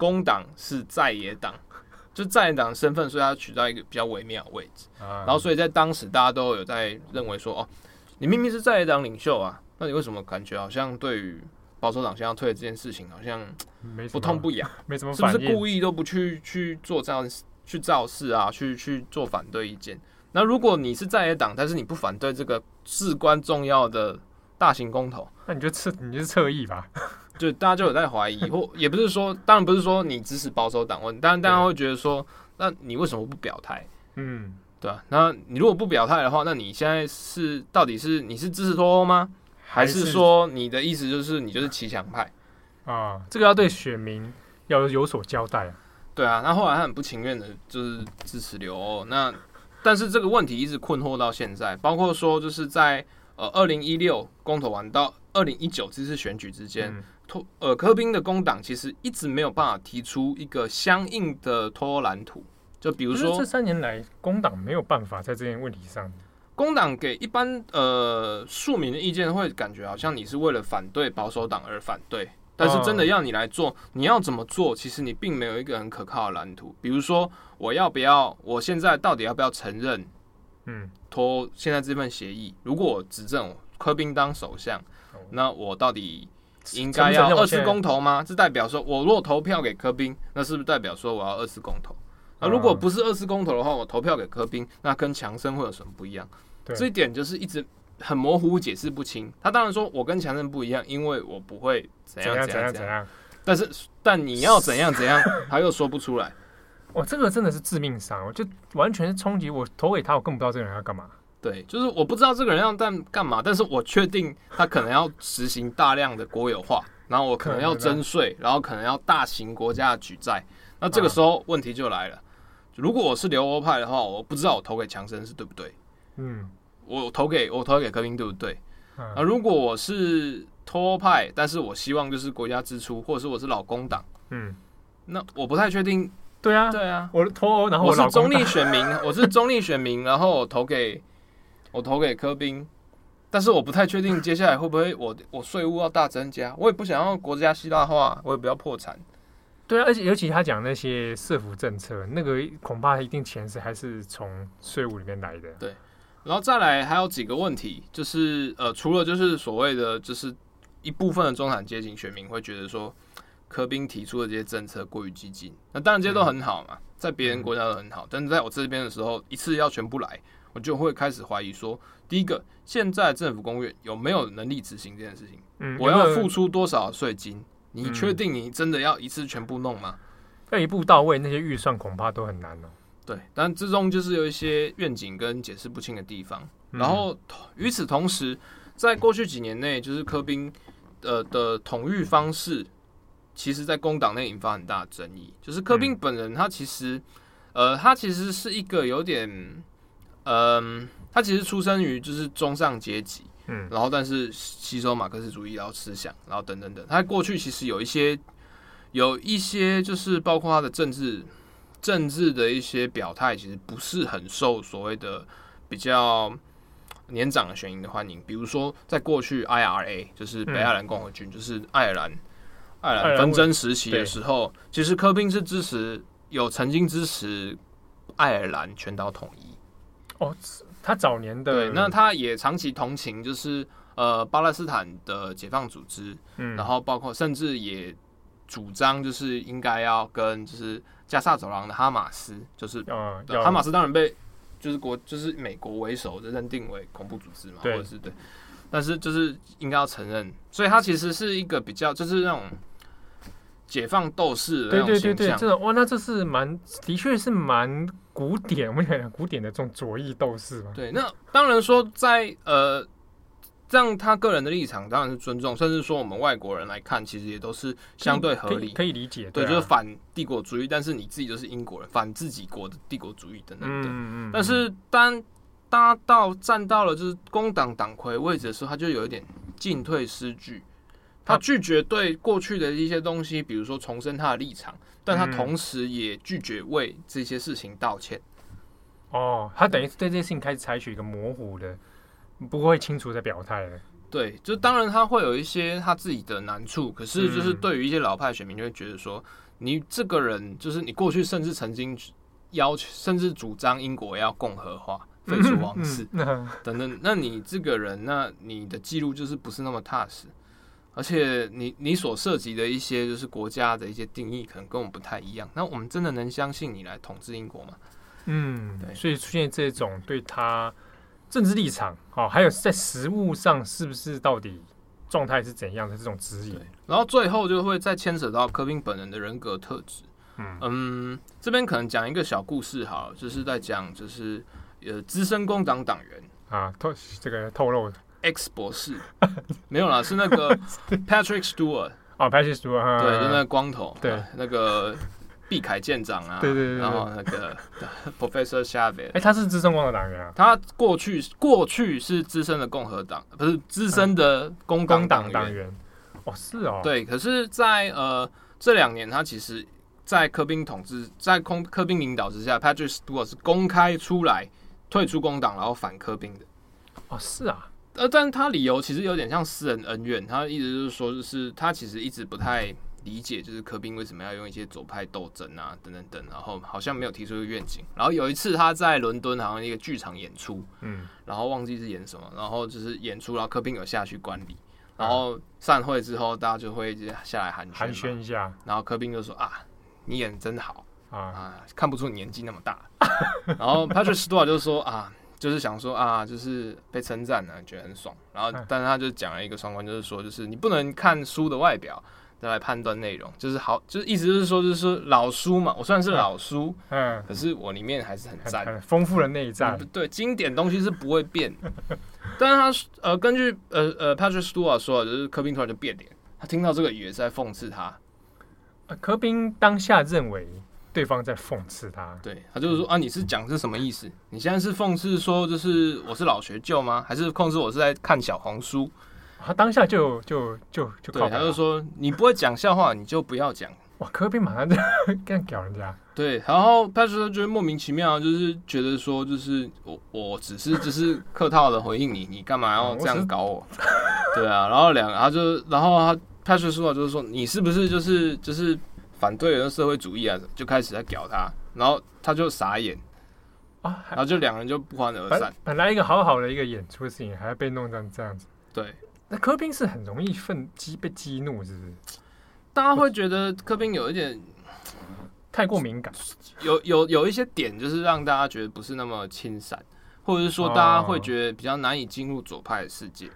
工党是在野党，[laughs] 就在野党身份，所以他取到一个比较微妙的位置。然后，所以在当时，大家都有在认为说，哦，你明明是在野党领袖啊，那你为什么感觉好像对于保守党现在要退的这件事情，好像不痛不痒？[laughs] 没什么，是不是故意都不去去做这样去造势啊？去去做反对意见？那如果你是在野党，但是你不反对这个至关重要的大型公投，那你就侧你就是侧翼吧。就大家就有在怀疑，[laughs] 或也不是说，当然不是说你支持保守党，问，当然大家会觉得说，那你为什么不表态？嗯，对啊，那你如果不表态的话，那你现在是到底是你是支持脱欧吗？还是说你的意思就是你就是骑墙派啊？这个要对选民要有所交代啊。对啊，那后来他很不情愿的，就是支持留欧。那但是这个问题一直困惑到现在，包括说就是在呃二零一六公投完到二零一九这次选举之间。嗯托呃，科宾的工党其实一直没有办法提出一个相应的脱欧蓝图。就比如说，这三年来，工党没有办法在这件问题上。工党给一般呃庶民的意见，会感觉好像你是为了反对保守党而反对。但是真的要你来做，你要怎么做？其实你并没有一个很可靠的蓝图。比如说，我要不要？我现在到底要不要承认？嗯，脱现在这份协议，如果我执政，柯宾当首相，那我到底？应该要二次公投吗？这代表说，我如果投票给柯宾，那是不是代表说我要二次公投？那如果不是二次公投的话，我投票给柯宾，那跟强生会有什么不一样？这一点就是一直很模糊，解释不清。他当然说我跟强生不一样，因为我不会怎样怎样怎样。但是，但你要怎样怎样，[laughs] 他又说不出来。哇，这个真的是致命伤，就完全是冲击我投给他，我更不知道这个人要干嘛。对，就是我不知道这个人要干干嘛，但是我确定他可能要实行大量的国有化，然后我可能要征税，然后可能要大型国家的举债。那这个时候问题就来了，如果我是留欧派的话，我不知道我投给强生是对不对？嗯，我投给我投给柯宾对不对？啊，如果我是脱欧派，但是我希望就是国家支出，或者是我是老工党，嗯，那我不太确定。对啊，对啊，我脱欧，然后我，我是中立选民，我是中立选民，然后我投给。我投给柯宾，但是我不太确定接下来会不会我我税务要大增加，我也不想要国家希腊化，我也不要破产。对啊，而且尤其他讲那些社福政策，那个恐怕一定钱是还是从税务里面来的。对，然后再来还有几个问题，就是呃，除了就是所谓的就是一部分的中产阶级选民会觉得说柯宾提出的这些政策过于激进，那当然这些都很好嘛，在别人国家都很好，但是在我这边的时候，一次要全部来。我就会开始怀疑说，第一个，现在政府公务员有没有能力执行这件事情？嗯，我要付出多少税金？你确定你真的要一次全部弄吗？要一步到位，那些预算恐怕都很难哦。对，但之中就是有一些愿景跟解释不清的地方。然后与此同时，在过去几年内，就是柯宾呃的统御方式，其实在工党内引发很大的争议。就是柯宾本人，他其实呃，他其实是一个有点。嗯，他其实出生于就是中上阶级，嗯，然后但是吸收马克思主义然后思想，然后等等等。他过去其实有一些有一些就是包括他的政治政治的一些表态，其实不是很受所谓的比较年长的选民的欢迎。比如说，在过去 IRA 就是北爱尔兰共和军，嗯、就是爱尔兰爱尔兰纷争时期的时候，其实柯宾是支持有曾经支持爱尔兰全岛统一。哦，他早年的对，那他也长期同情，就是呃巴勒斯坦的解放组织，嗯，然后包括甚至也主张，就是应该要跟就是加萨走廊的哈马斯，就是嗯哈马斯当然被就是国就是美国为首的认定为恐怖组织嘛，对或者是对，但是就是应该要承认，所以他其实是一个比较就是那种。解放斗士的那种形象，对对对对，这种哇，那这是蛮，的确是蛮古典，我们讲古典的这种左翼斗士嘛。对，那当然说在呃，这样他个人的立场当然是尊重，甚至说我们外国人来看，其实也都是相对合理，可以，理解。对，就是反帝国主义，但是你自己就是英国人，反自己国的帝国主义等等等。嗯嗯嗯。但是当搭到站到了就是工党党魁位置的时候，他就有一点进退失据。他拒绝对过去的一些东西，比如说重申他的立场，但他同时也拒绝为这些事情道歉。嗯、哦，他等于对这件事情开始采取一个模糊的，不会清楚的表态了。对，就当然他会有一些他自己的难处，可是就是对于一些老派选民就会觉得说，你这个人就是你过去甚至曾经要求，甚至主张英国要共和化、废除王室等等，那你这个人，那你的记录就是不是那么踏实。而且你你所涉及的一些就是国家的一些定义，可能跟我们不太一样。那我们真的能相信你来统治英国吗？嗯，对。所以出现这种对他政治立场，哦，还有在实务上是不是到底状态是怎样的这种指引。然后最后就会再牵扯到柯宾本人的人格特质。嗯嗯，这边可能讲一个小故事，好，就是在讲就是呃资深工党党员啊透这个透露。X 博士 [laughs] 没有啦，是那个 [laughs] Patrick Stewart 哦，Patrick Stewart 对，就那个光头，对，那个毕凯舰长啊，对对对，然后那个 [laughs] Professor Chavez，哎，他是资深共和党员啊，他过去过去是资深的共和党，不是资深的工党党员，哦，是哦，对，可是在呃这两年，他其实，在科宾统治，在空柯宾领导之下，Patrick Stewart 是公开出来退出工党，然后反科宾的，哦，是啊。呃，但他理由其实有点像私人恩怨，他一直就是说，就是他其实一直不太理解，就是柯宾为什么要用一些左派斗争啊，等等等，然后好像没有提出一个愿景。然后有一次他在伦敦好像一个剧场演出，嗯，然后忘记是演什么，然后就是演出，然后柯宾有下去观礼，然后散会之后大家就会下来寒寒暄一下，然后柯宾就说啊，你演真好啊，啊，看不出你年纪那么大，[laughs] 然后 Patrick Stewart 就说啊。就是想说啊，就是被称赞呢，觉得很爽。然后，但是他就讲了一个双关，就是说，就是你不能看书的外表再来判断内容。就是好，就是意思就是说，就是说老书嘛，我虽然是老书，嗯，可是我里面还是很赞，丰富的内在。对，经典东西是不会变。但是他呃，根据呃呃 Patrick Stewart 说的，就是柯宾突然就变脸，他听到这个语言是在讽刺他。呃柯宾当下认为。对方在讽刺他，对，他就是说啊，你是讲是什么意思？你现在是讽刺说，就是我是老学究吗？还是讽刺我是在看小红书？他当下就就就就对，他就说你不会讲笑话，你就不要讲。哇，科宾马上就 [laughs] 干屌人家。对，然后他说觉得莫名其妙，就是觉得说，就是我我只是只是客套的回应你，你干嘛要这样搞我？[laughs] 对啊，然后两个，他就然后他他就说就是说你是不是就是就是。反对人社会主义啊，就开始在屌他，然后他就傻眼啊，然后就两人就不欢而散。本来一个好好的一个演出的事情，还要被弄成这样子。对，那柯宾是很容易愤激被激怒，是不是？大家会觉得柯宾有一点 [laughs] 太过敏感，[laughs] 有有有一些点就是让大家觉得不是那么轻散，或者是说大家会觉得比较难以进入左派的世界。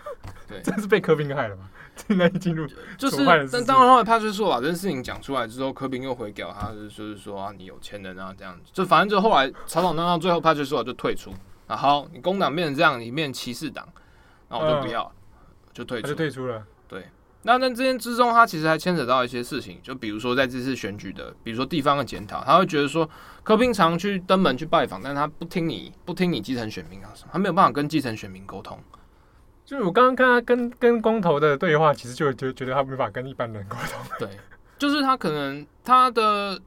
[laughs] 对，这是被柯宾害了吗？难以进入就是，但当然后来帕翠说把这件事情讲出来之后，柯宾又回屌他，就是说啊，你有钱人啊这样子，就反正就后来吵吵闹闹，最后帕翠说就退出。然后你工党变成这样，你变歧视党，然后我就不要，就退出，就退出了。对，那那这间之中，他其实还牵扯到一些事情，就比如说在这次选举的，比如说地方的检讨，他会觉得说柯宾常去登门去拜访，但是他不听你不听你基层选民啊什么，他没有办法跟基层选民沟通。就是我刚刚看他跟跟光头的对话，其实就就觉得他没法跟一般人沟通。对，就是他可能他的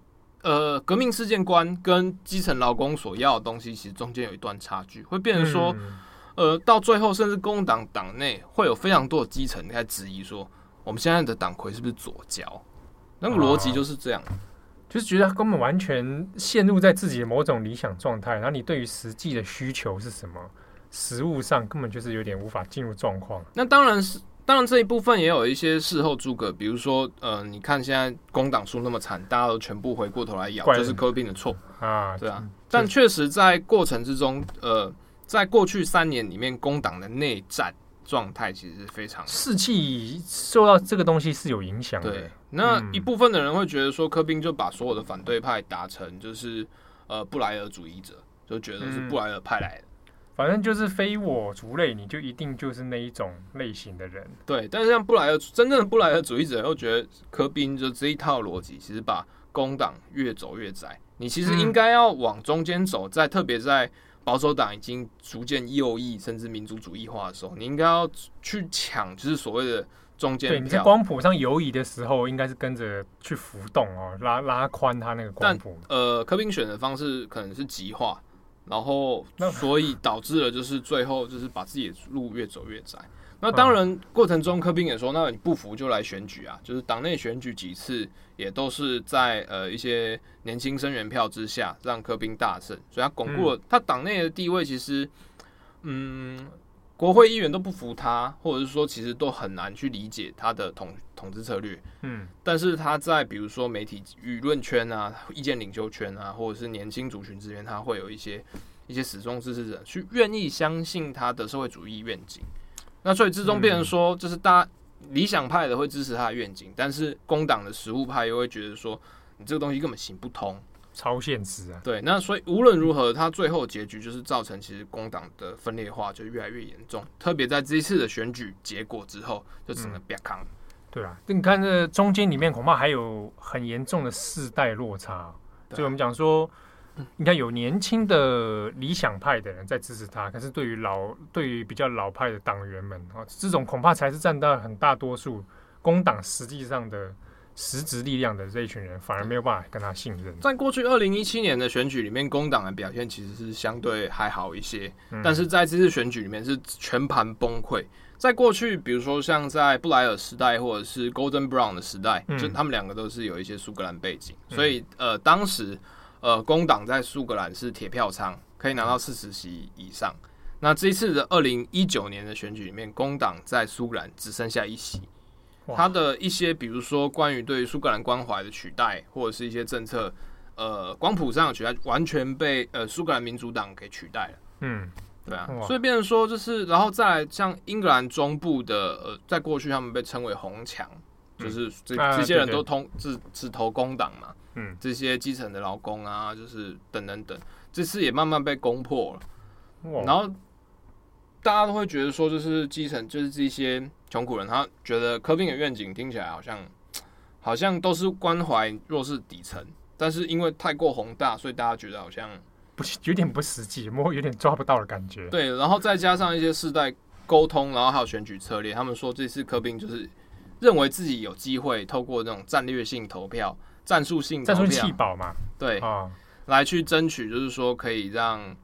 呃，革命事件观跟基层劳工所要的东西，其实中间有一段差距，会变成说，嗯、呃，到最后甚至工党党内会有非常多的基层在质疑说，我们现在的党魁是不是左脚？那个逻辑就是这样，啊，就是觉得他根本完全陷入在自己的某种理想状态，然后你对于实际的需求是什么，实物上根本就是有点无法进入状况。那当然是。当然，这一部分也有一些事后诸葛，比如说，呃，你看现在工党输那么惨，大家都全部回过头来咬，这是柯宾的错啊，对啊。但确实在过程之中，呃，在过去三年里面，工党的内战状态其实是非常士气受到这个东西是有影响的。对，那一部分的人会觉得说，柯宾就把所有的反对派打成就是呃布莱尔主义者，就觉得是布莱尔派来的。反正就是非我族类，你就一定就是那一种类型的人。对，但是像布莱尔真正的布莱尔主义者又觉得柯宾就这一套逻辑，其实把工党越走越窄。你其实应该要往中间走，在特别在保守党已经逐渐右翼甚至民族主义化的时候，你应该要去抢，就是所谓的中间。对，你在光谱上游移的时候，应该是跟着去浮动哦，拉拉宽它那个光谱。呃，柯宾选的方式可能是极化。然后，所以导致了就是最后就是把自己的路越走越窄。那当然过程中，柯宾也说，那你不服就来选举啊，就是党内选举几次也都是在呃一些年轻生源票之下让柯宾大胜，所以他巩固了他党内的地位。其实，嗯。国会议员都不服他，或者是说其实都很难去理解他的统统治策略。嗯，但是他在比如说媒体舆论圈啊、意见领袖圈啊，或者是年轻族群之间，他会有一些一些始终支持者去愿意相信他的社会主义愿景。那所以之中变成说，就是大家理想派的会支持他的愿景，但是工党的实务派又会觉得说，你这个东西根本行不通。超现实啊！对，那所以无论如何，他最后结局就是造成其实工党的分裂化就越来越严重，特别在这一次的选举结果之后，就成了瘪康、嗯。对啊，你看这中间里面恐怕还有很严重的世代落差。所以我们讲说，你看有年轻的理想派的人在支持他，可是对于老对于比较老派的党员们啊，这种恐怕才是占到很大多数工党实际上的。实质力量的这一群人反而没有办法跟他信任。在过去二零一七年的选举里面，工党的表现其实是相对还好一些，但是在这次选举里面是全盘崩溃。在过去，比如说像在布莱尔时代或者是 Golden Brown 的时代，就他们两个都是有一些苏格兰背景，所以呃，当时呃工党在苏格兰是铁票仓，可以拿到四十席以上。那这一次的二零一九年的选举里面，工党在苏格兰只剩下一席。他的一些，比如说关于对苏格兰关怀的取代，或者是一些政策，呃，光谱上的取代，完全被呃苏格兰民主党给取代了。嗯，对啊，所以变成说就是，然后再来像英格兰中部的，呃，在过去他们被称为红墙，就是这这些人都通只只投工党嘛。嗯，这些基层的劳工啊，就是等等等，这次也慢慢被攻破了。然后大家都会觉得说，就是基层就是这些。穷苦人，他觉得柯宾的愿景听起来好像，好像都是关怀弱势底层，但是因为太过宏大，所以大家觉得好像不有点不实际，摸有点抓不到的感觉。对，然后再加上一些世代沟通，然后还有选举策略，他们说这次柯宾就是认为自己有机会透过那种战略性投票、战术性战术弃保嘛，对，哦、来去争取，就是说可以让。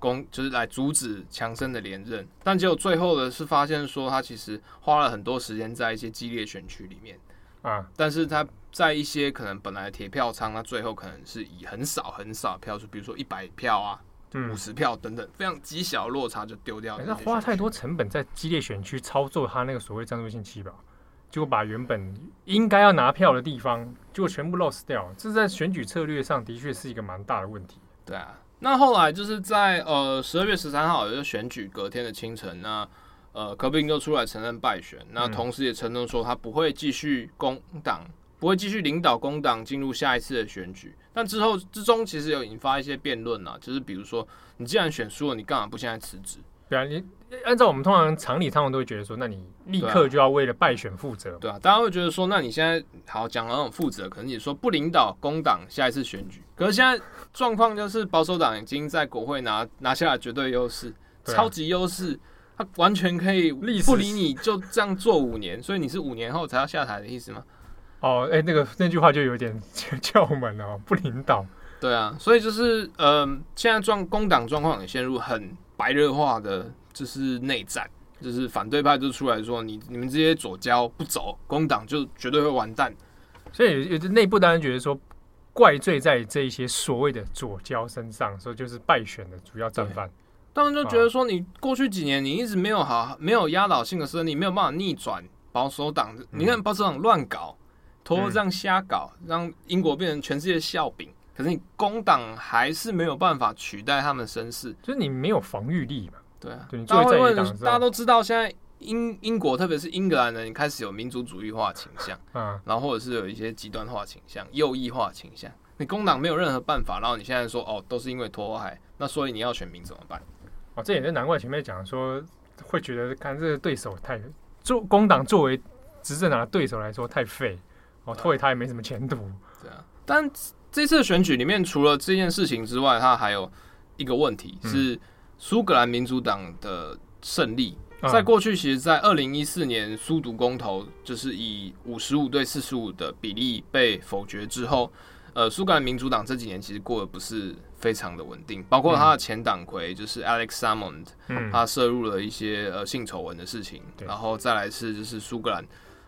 攻就是来阻止强森的连任，但结果最后的是发现说他其实花了很多时间在一些激烈选区里面。啊，但是他在一些可能本来铁票仓，他最后可能是以很少很少票数，比如说一百票啊、五十票等等，非常极小落差就丢掉了。那花太多成本在激烈选区操作他那个所谓战术性弃保，结果把原本应该要拿票的地方，结果全部 lost 掉，这是在选举策略上的确是一个蛮大的问题。对啊。那后来就是在呃十二月十三号，也就是选举隔天的清晨，那呃柯宾就出来承认败选，那同时也承认说他不会继续工党，不会继续领导工党进入下一次的选举。但之后之中其实有引发一些辩论啊，就是比如说你既然选输了，你干嘛不现在辞职？对啊，你按照我们通常常理，他们都会觉得说，那你立刻就要为了败选负责。对啊，大家会觉得说，那你现在好讲那种负责，可能你说不领导工党下一次选举，可是现在状况就是保守党已经在国会拿拿下了绝对优势，超级优势，他完全可以不理你就这样做五年，所以你是五年后才要下台的意思吗？哦，哎、欸，那个那句话就有点 [laughs] 叫我们哦，不领导。对啊，所以就是呃，现在状工党状况也陷入很白热化的，就是内战，就是反对派就出来说，你你们这些左交不走，工党就绝对会完蛋。所以有的内部当然觉得说，怪罪在这一些所谓的左交身上，所以就是败选的主要战犯。当然就觉得说，你过去几年你一直没有好，没有压倒性的胜利，没有办法逆转保守党。你看保守党乱搞。托这样瞎搞，让英国变成全世界笑柄。可是你工党还是没有办法取代他们声势，就是你没有防御力嘛。对啊，对，大家会问，大家都知道现在英英国，特别是英格兰人开始有民族主义化倾向，嗯，然后或者是有一些极端化倾向、右翼化倾向。你工党没有任何办法，然后你现在说哦，都是因为脱海，那所以你要选民怎么办？哦，这也是难怪前面讲说会觉得看这个对手太做工党作为执政党的对手来说太废。哦，拖给他也没什么前途。对啊，但这次选举里面，除了这件事情之外，它还有一个问题是苏格兰民主党的胜利。在过去，其实，在二零一四年苏独公投就是以五十五对四十五的比例被否决之后，呃，苏格兰民主党这几年其实过得不是非常的稳定，包括他的前党魁就是 Alex Salmond，他涉入了一些呃性丑闻的事情，然后再来是就是苏格兰，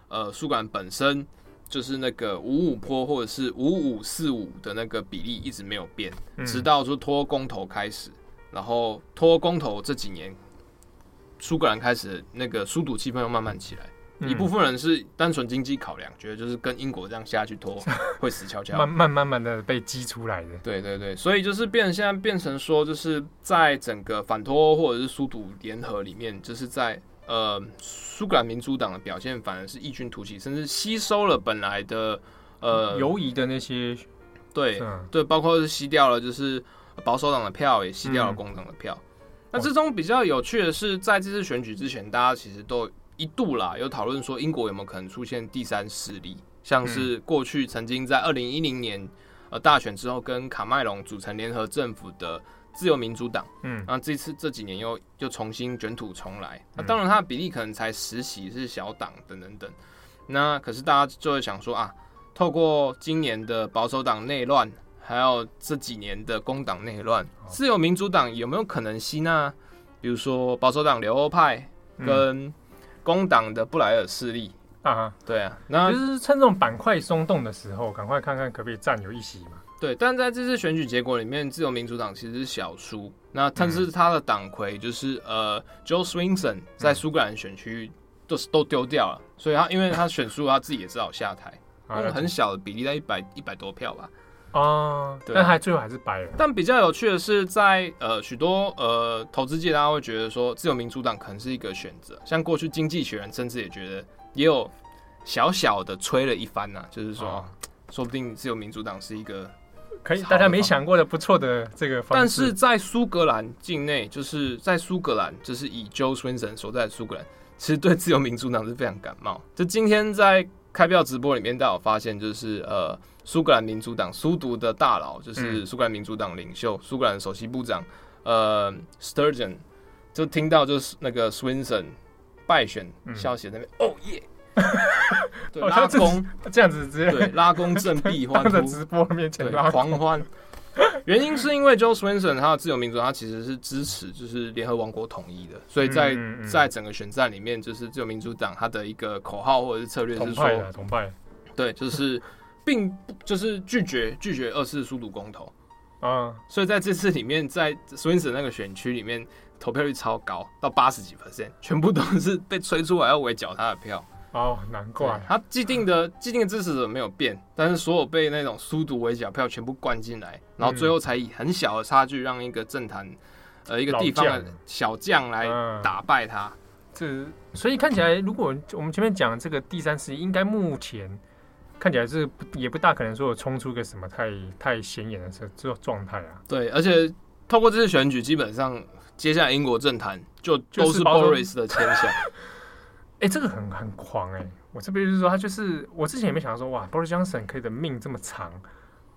呃，苏格兰本身。就是那个五五坡或者是五五四五的那个比例一直没有变，直到说脱公投开始，然后脱公投这几年，苏格兰开始那个苏独气氛又慢慢起来。一部分人是单纯经济考量，觉得就是跟英国这样下去脱会死翘翘，[laughs] 慢慢慢慢的被激出来的。对对对，所以就是变现在变成说，就是在整个反脱或者是苏独联合里面，就是在。呃，苏格兰民主党的表现反而是异军突起，甚至吸收了本来的呃犹疑的那些，对对，包括是吸掉了就是保守党的票，也吸掉了工党的票。嗯、那这种比较有趣的是，在这次选举之前，大家其实都一度啦有讨论说，英国有没有可能出现第三势力，像是过去曾经在二零一零年呃大选之后跟卡麦隆组成联合政府的。自由民主党，嗯，那这次这几年又又重新卷土重来，那当然它的比例可能才十席是小党等等等，那可是大家就会想说啊，透过今年的保守党内乱，还有这几年的工党内乱，自由民主党有没有可能吸纳，比如说保守党留欧派跟工党的布莱尔势力？啊？对啊，那就是趁这种板块松动的时候，赶快看看可不可以占有一席嘛。对，但在这次选举结果里面，自由民主党其实是小输。那但是他的党魁就是呃，Joe Swinson 在苏格兰选区都是都丢掉了，所以他因为他选输，他自己也只好下台，用了很小的比例，在一百一百多票吧。哦，对，但还最后还是败了。但比较有趣的是在，在呃许多呃投资界，大家会觉得说自由民主党可能是一个选择。像过去经济学人甚至也觉得也有小小的吹了一番呐、啊，就是说，哦、说不定自由民主党是一个。可以，大家没想过的不错的这个方式。但是在苏格兰境内，就是在苏格兰，就是以 Joe Swinson 所在的苏格兰，其实对自由民主党是非常感冒。就今天在开票直播里面，大家有发现，就是呃，苏格兰民主党苏独的大佬，就是苏格兰民主党领袖、苏、嗯、格兰首席部长呃 Sturgeon，就听到就是那个 Swinson 败选消息那边，哦、嗯、耶！Oh, [laughs] 对，拉弓。这样子直接对拉弓振臂 [laughs] 欢呼，在直播面前狂欢。原因是因为 Jo Swinson 他的自由民主，他其实是支持就是联合王国统一的，所以在在整个选战里面，就是自由民主党他的一个口号或者是策略是说，同派，对，就是 [laughs] 并就是拒绝拒绝二次苏独公投。啊，所以在这次里面，在 Swinson 那个选区里面投票率超高，到八十几 percent，全部都是被吹出来要围剿他的票。哦，难怪他既定的既定的支持者没有变，但是所有被那种书读围剿票全部灌进来，然后最后才以很小的差距让一个政坛呃一个地方的小将来打败他。这所以看起来，如果我们前面讲这个第三势力，应该目前看起来是也不大可能说有冲出个什么太太显眼的这这状态啊。对，而且透过这次选举，基本上接下来英国政坛就都是 Boris 的天下。[laughs] 哎、欸，这个很很狂哎、欸！我这边就是说，他就是我之前也没想到说，哇，Boris Johnson 可以的命这么长。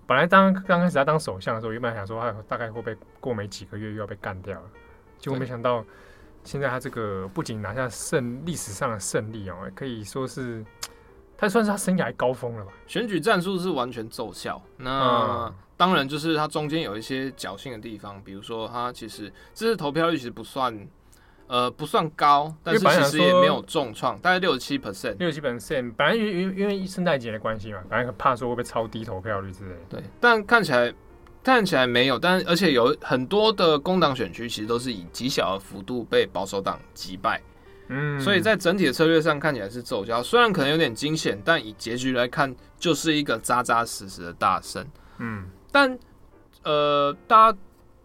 本来当刚开始他当首相的时候，原本想说他大概会被过没几个月又要被干掉了，结果没想到现在他这个不仅拿下胜历史上的胜利哦、喔，可以说是他算是他生涯高峰了吧？选举战术是完全奏效。那、嗯、当然就是他中间有一些侥幸的地方，比如说他其实这次投票率其实不算，呃，不算高，但是其实也没有重创，大概六十七 percent，六十七 percent。本来因因因为圣诞节的关系嘛，本来怕说会不会超低投票率之类的。对，但看起来看起来没有，但而且有很多的工党选区其实都是以极小的幅度被保守党击败。嗯，所以在整体的策略上看起来是奏效，虽然可能有点惊险，但以结局来看，就是一个扎扎实实的大胜。嗯，但呃，大家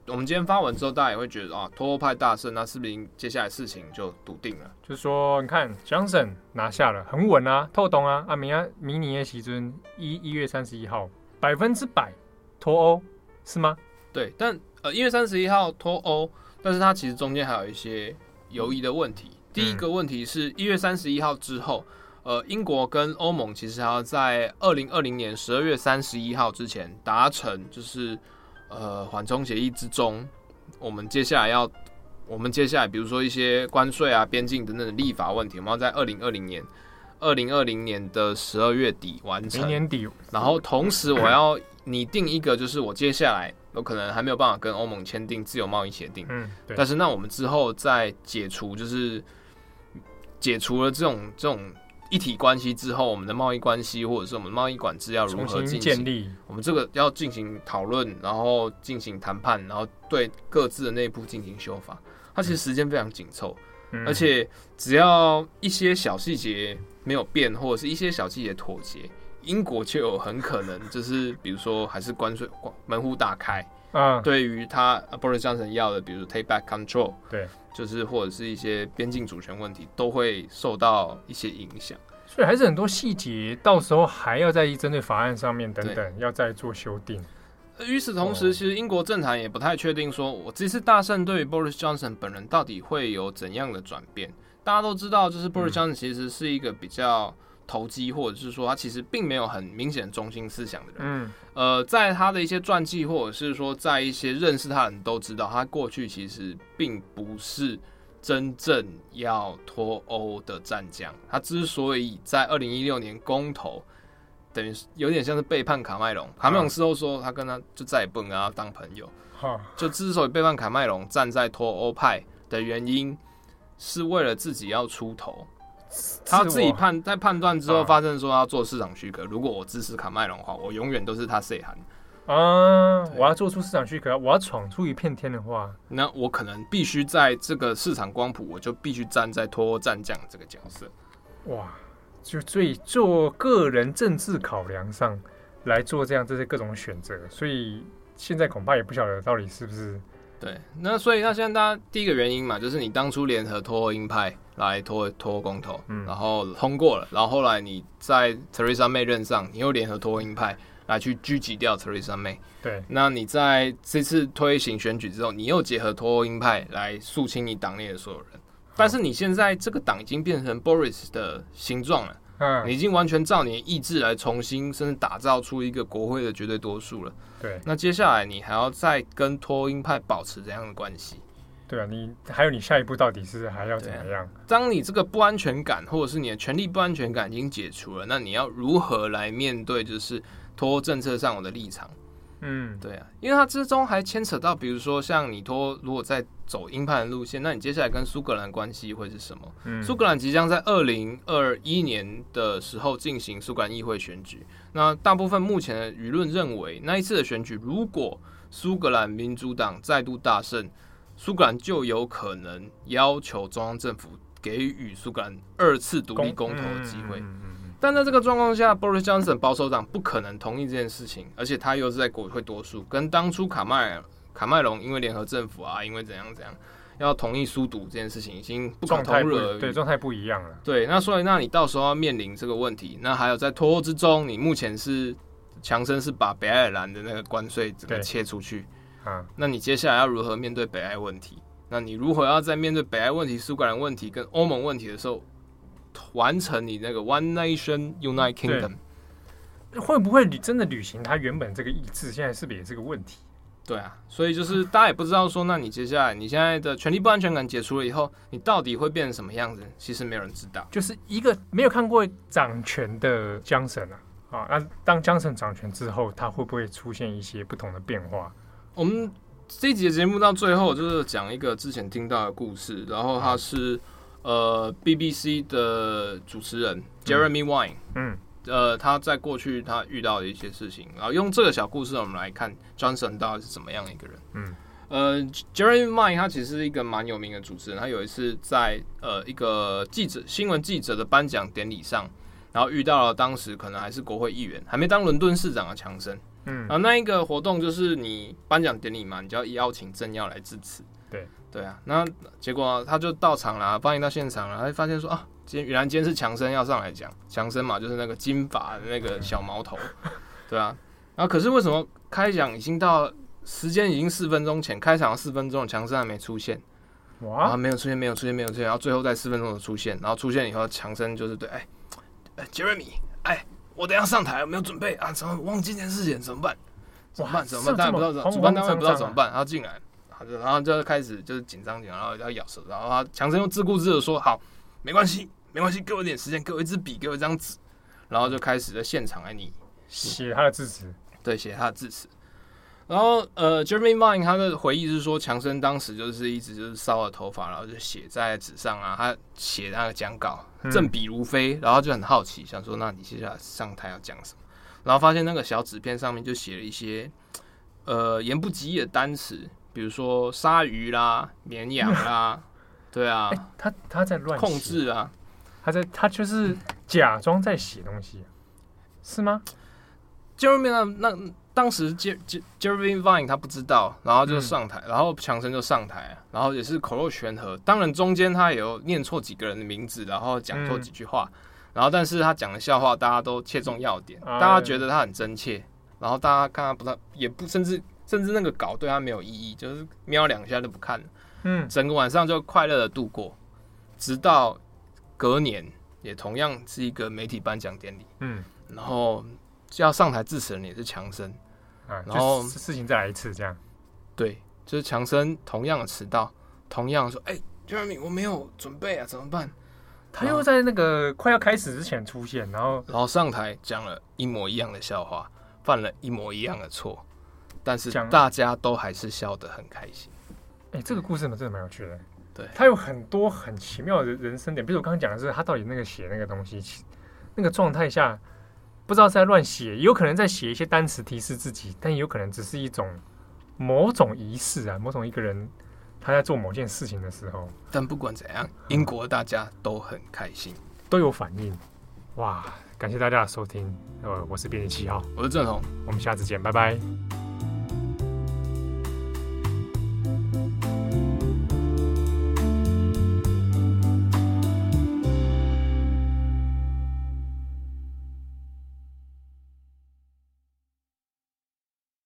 我们今天发文之后，大家也会觉得啊，脱欧派大胜，那是不是接下来事情就笃定了？就是说，你看，Johnson 拿下了，很稳啊，透懂啊，啊，明啊，明年的席尊一一月三十一号百分之百脱欧是吗？对，但呃，一月三十一号脱欧，但是它其实中间还有一些犹疑的问题。第一个问题是，一月三十一号之后，呃，英国跟欧盟其实还要在二零二零年十二月三十一号之前达成，就是呃缓冲协议之中，我们接下来要，我们接下来比如说一些关税啊、边境等等的立法问题，我们要在二零二零年二零二零年的十二月底完成。明年底。然后同时我要拟定一个，就是我接下来。有可能还没有办法跟欧盟签订自由贸易协定，嗯，对。但是那我们之后再解除，就是解除了这种这种一体关系之后，我们的贸易关系或者是我们贸易管制要如何进行建立？我们这个要进行讨论，然后进行谈判，然后对各自的内部进行修法。它其实时间非常紧凑，嗯，而且只要一些小细节没有变，或者是一些小细节妥协。英国就有很可能就是，比如说还是关税关门户大开啊，对于他 Boris Johnson 要的，比如说 take back control，对，就是或者是一些边境主权问题，都会受到一些影响。所以还是很多细节，到时候还要在针对法案上面等等，要再做修订。与此同时，其实英国政坛也不太确定，说我这次大胜对于 Boris Johnson 本人到底会有怎样的转变。大家都知道，就是 Boris Johnson 其实是一个比较。投机，或者是说他其实并没有很明显中心思想的人。嗯，呃，在他的一些传记，或者是说在一些认识他的人都知道，他过去其实并不是真正要脱欧的战将。他之所以在二零一六年公投，等于有点像是背叛卡麦隆。卡麦隆事后说，他跟他就再也不能跟他当朋友。就之所以背叛卡麦隆，站在脱欧派的原因，是为了自己要出头。[laughs] 他自己判在判断之后，发生说要做市场许可。如果我支持卡麦隆的话，我永远都是他 say 函啊！我要做出市场许可，我要闯出一片天的话，那我可能必须在这个市场光谱，我就必须站在脱欧战将这个角色。哇！就最做个人政治考量上来做这样这些各种选择，所以现在恐怕也不晓得到底是不是。对，那所以那现在大家第一个原因嘛，就是你当初联合脱欧鹰派来脱脱欧公投，嗯，然后通过了，然后后来你在 Theresa May 任上，你又联合脱欧鹰派来去狙击掉 Theresa May，对，那你在这次推行选举之后，你又结合脱欧鹰派来肃清你党内的所有人，但是你现在这个党已经变成 Boris 的形状了。嗯，你已经完全照你的意志来重新，甚至打造出一个国会的绝对多数了。对，那接下来你还要再跟托英派保持怎样的关系？对啊，你还有你下一步到底是还要怎么样？当你这个不安全感，或者是你的权力不安全感已经解除了，那你要如何来面对就是脱欧政策上我的立场？嗯，对啊，因为它之中还牵扯到，比如说像你托，如果在走鹰派的路线，那你接下来跟苏格兰关系会是什么？嗯，苏格兰即将在二零二一年的时候进行苏格兰议会选举，那大部分目前的舆论认为，那一次的选举，如果苏格兰民主党再度大胜，苏格兰就有可能要求中央政府给予苏格兰二次独立公投的机会。嗯嗯嗯但在这个状况下，Boris Johnson 保守党不可能同意这件事情，而且他又是在国会多数，跟当初卡麦卡麦隆因为联合政府啊，因为怎样怎样要同意苏独这件事情，已经不可同日而语。对，状态不一样了。对，那所以那你到时候要面临这个问题，那还有在脱欧之中，你目前是强生是把北爱尔兰的那个关税整个切出去啊，那你接下来要如何面对北爱问题？那你如何要在面对北爱问题、苏格兰问题跟欧盟问题的时候？完成你那个 One Nation United Kingdom，会不会你真的履行他原本这个意志？现在是不是也是个问题？对啊，所以就是大家也不知道说，那你接下来你现在的权力不安全感解除了以后，你到底会变成什么样子？其实没有人知道，就是一个没有看过掌权的江神啊啊，那当江神掌权之后，他会不会出现一些不同的变化？我们这一集的节目到最后就是讲一个之前听到的故事，然后他是、嗯、呃 BBC 的主持人 Jeremy Wine，嗯。呃，他在过去他遇到的一些事情，然后用这个小故事，我们来看 Johnson 到底是怎么样一个人。嗯，呃，Jeremy Wine 他其实是一个蛮有名的主持人，他有一次在呃一个记者新闻记者的颁奖典礼上，然后遇到了当时可能还是国会议员，还没当伦敦市长的强生。嗯，然后那一个活动就是你颁奖典礼嘛，你就要邀请政要来致辞。对对啊，那结果他就到场了，欢迎到现场了，他就发现说啊。今天原来今天是强生要上来讲，强生嘛，就是那个金发的那个小毛头，[laughs] 对啊。然后可是为什么开讲已经到时间已经四分钟前开场四分钟，强生还没出现？哇，啊，没有出现，没有出现，没有出现。然后最后在四分钟的出现，然后出现以后，强生就是对，哎，哎，Jeremy，哎，我等下上台，我没有准备啊，怎么忘记这件事情？怎么办？怎么办？怎么办？大家不知道怎么，主办单位不知道怎么办？然后进来，然后就开始就是紧张紧张，然后要咬舌，然后他强生又自顾自的说：“好。”没关系，没关系，给我一点时间，给我一支笔，给我一张纸，然后就开始在现场哎你写他的字词，对，写他的字词。然后呃，Jeremy Vine 他的回忆是说，强生当时就是一直就是烧了头发，然后就写在纸上啊，他写那个讲稿，振笔如飞，然后就很好奇，想说那你接下来上台要讲什么？然后发现那个小纸片上面就写了一些呃言不及义的单词，比如说鲨鱼啦、绵羊啦。[laughs] 对啊，欸、他他在乱控制啊，他在他就是假装在写东西，是吗？Jeremy 那那当时 Jeremy Vine 他不知道，然后就上台，嗯、然后强生就上台，然后也是口若悬河。当然中间他也有念错几个人的名字，然后讲错几句话，嗯、然后但是他讲的笑话大家都切中要点，嗯、大家觉得他很真切，然后大家看他不太也不甚至甚至那个稿对他没有意义，就是瞄两下就不看了。嗯，整个晚上就快乐的度过，直到隔年也同样是一个媒体颁奖典礼。嗯，然后就要上台致辞的人也是强生，啊，然后事情再来一次这样。对，就是强生同样的迟到，同样说：“哎，Jeremy，我没有准备啊，怎么办？”他又在那个快要开始之前出现，然后然后上台讲了一模一样的笑话，犯了一模一样的错，但是大家都还是笑得很开心。哎、欸，这个故事呢，真的蛮有趣的。对，他有很多很奇妙的人生点，比如我刚刚讲的是，他到底那个写那个东西，那个状态下，不知道是在乱写，有可能在写一些单词提示自己，但也有可能只是一种某种仪式啊，某种一个人他在做某件事情的时候。但不管怎样，英国大家都很开心，都有反应。哇，感谢大家的收听，呃，我是编辑七号，我是郑红，我们下次见，拜拜。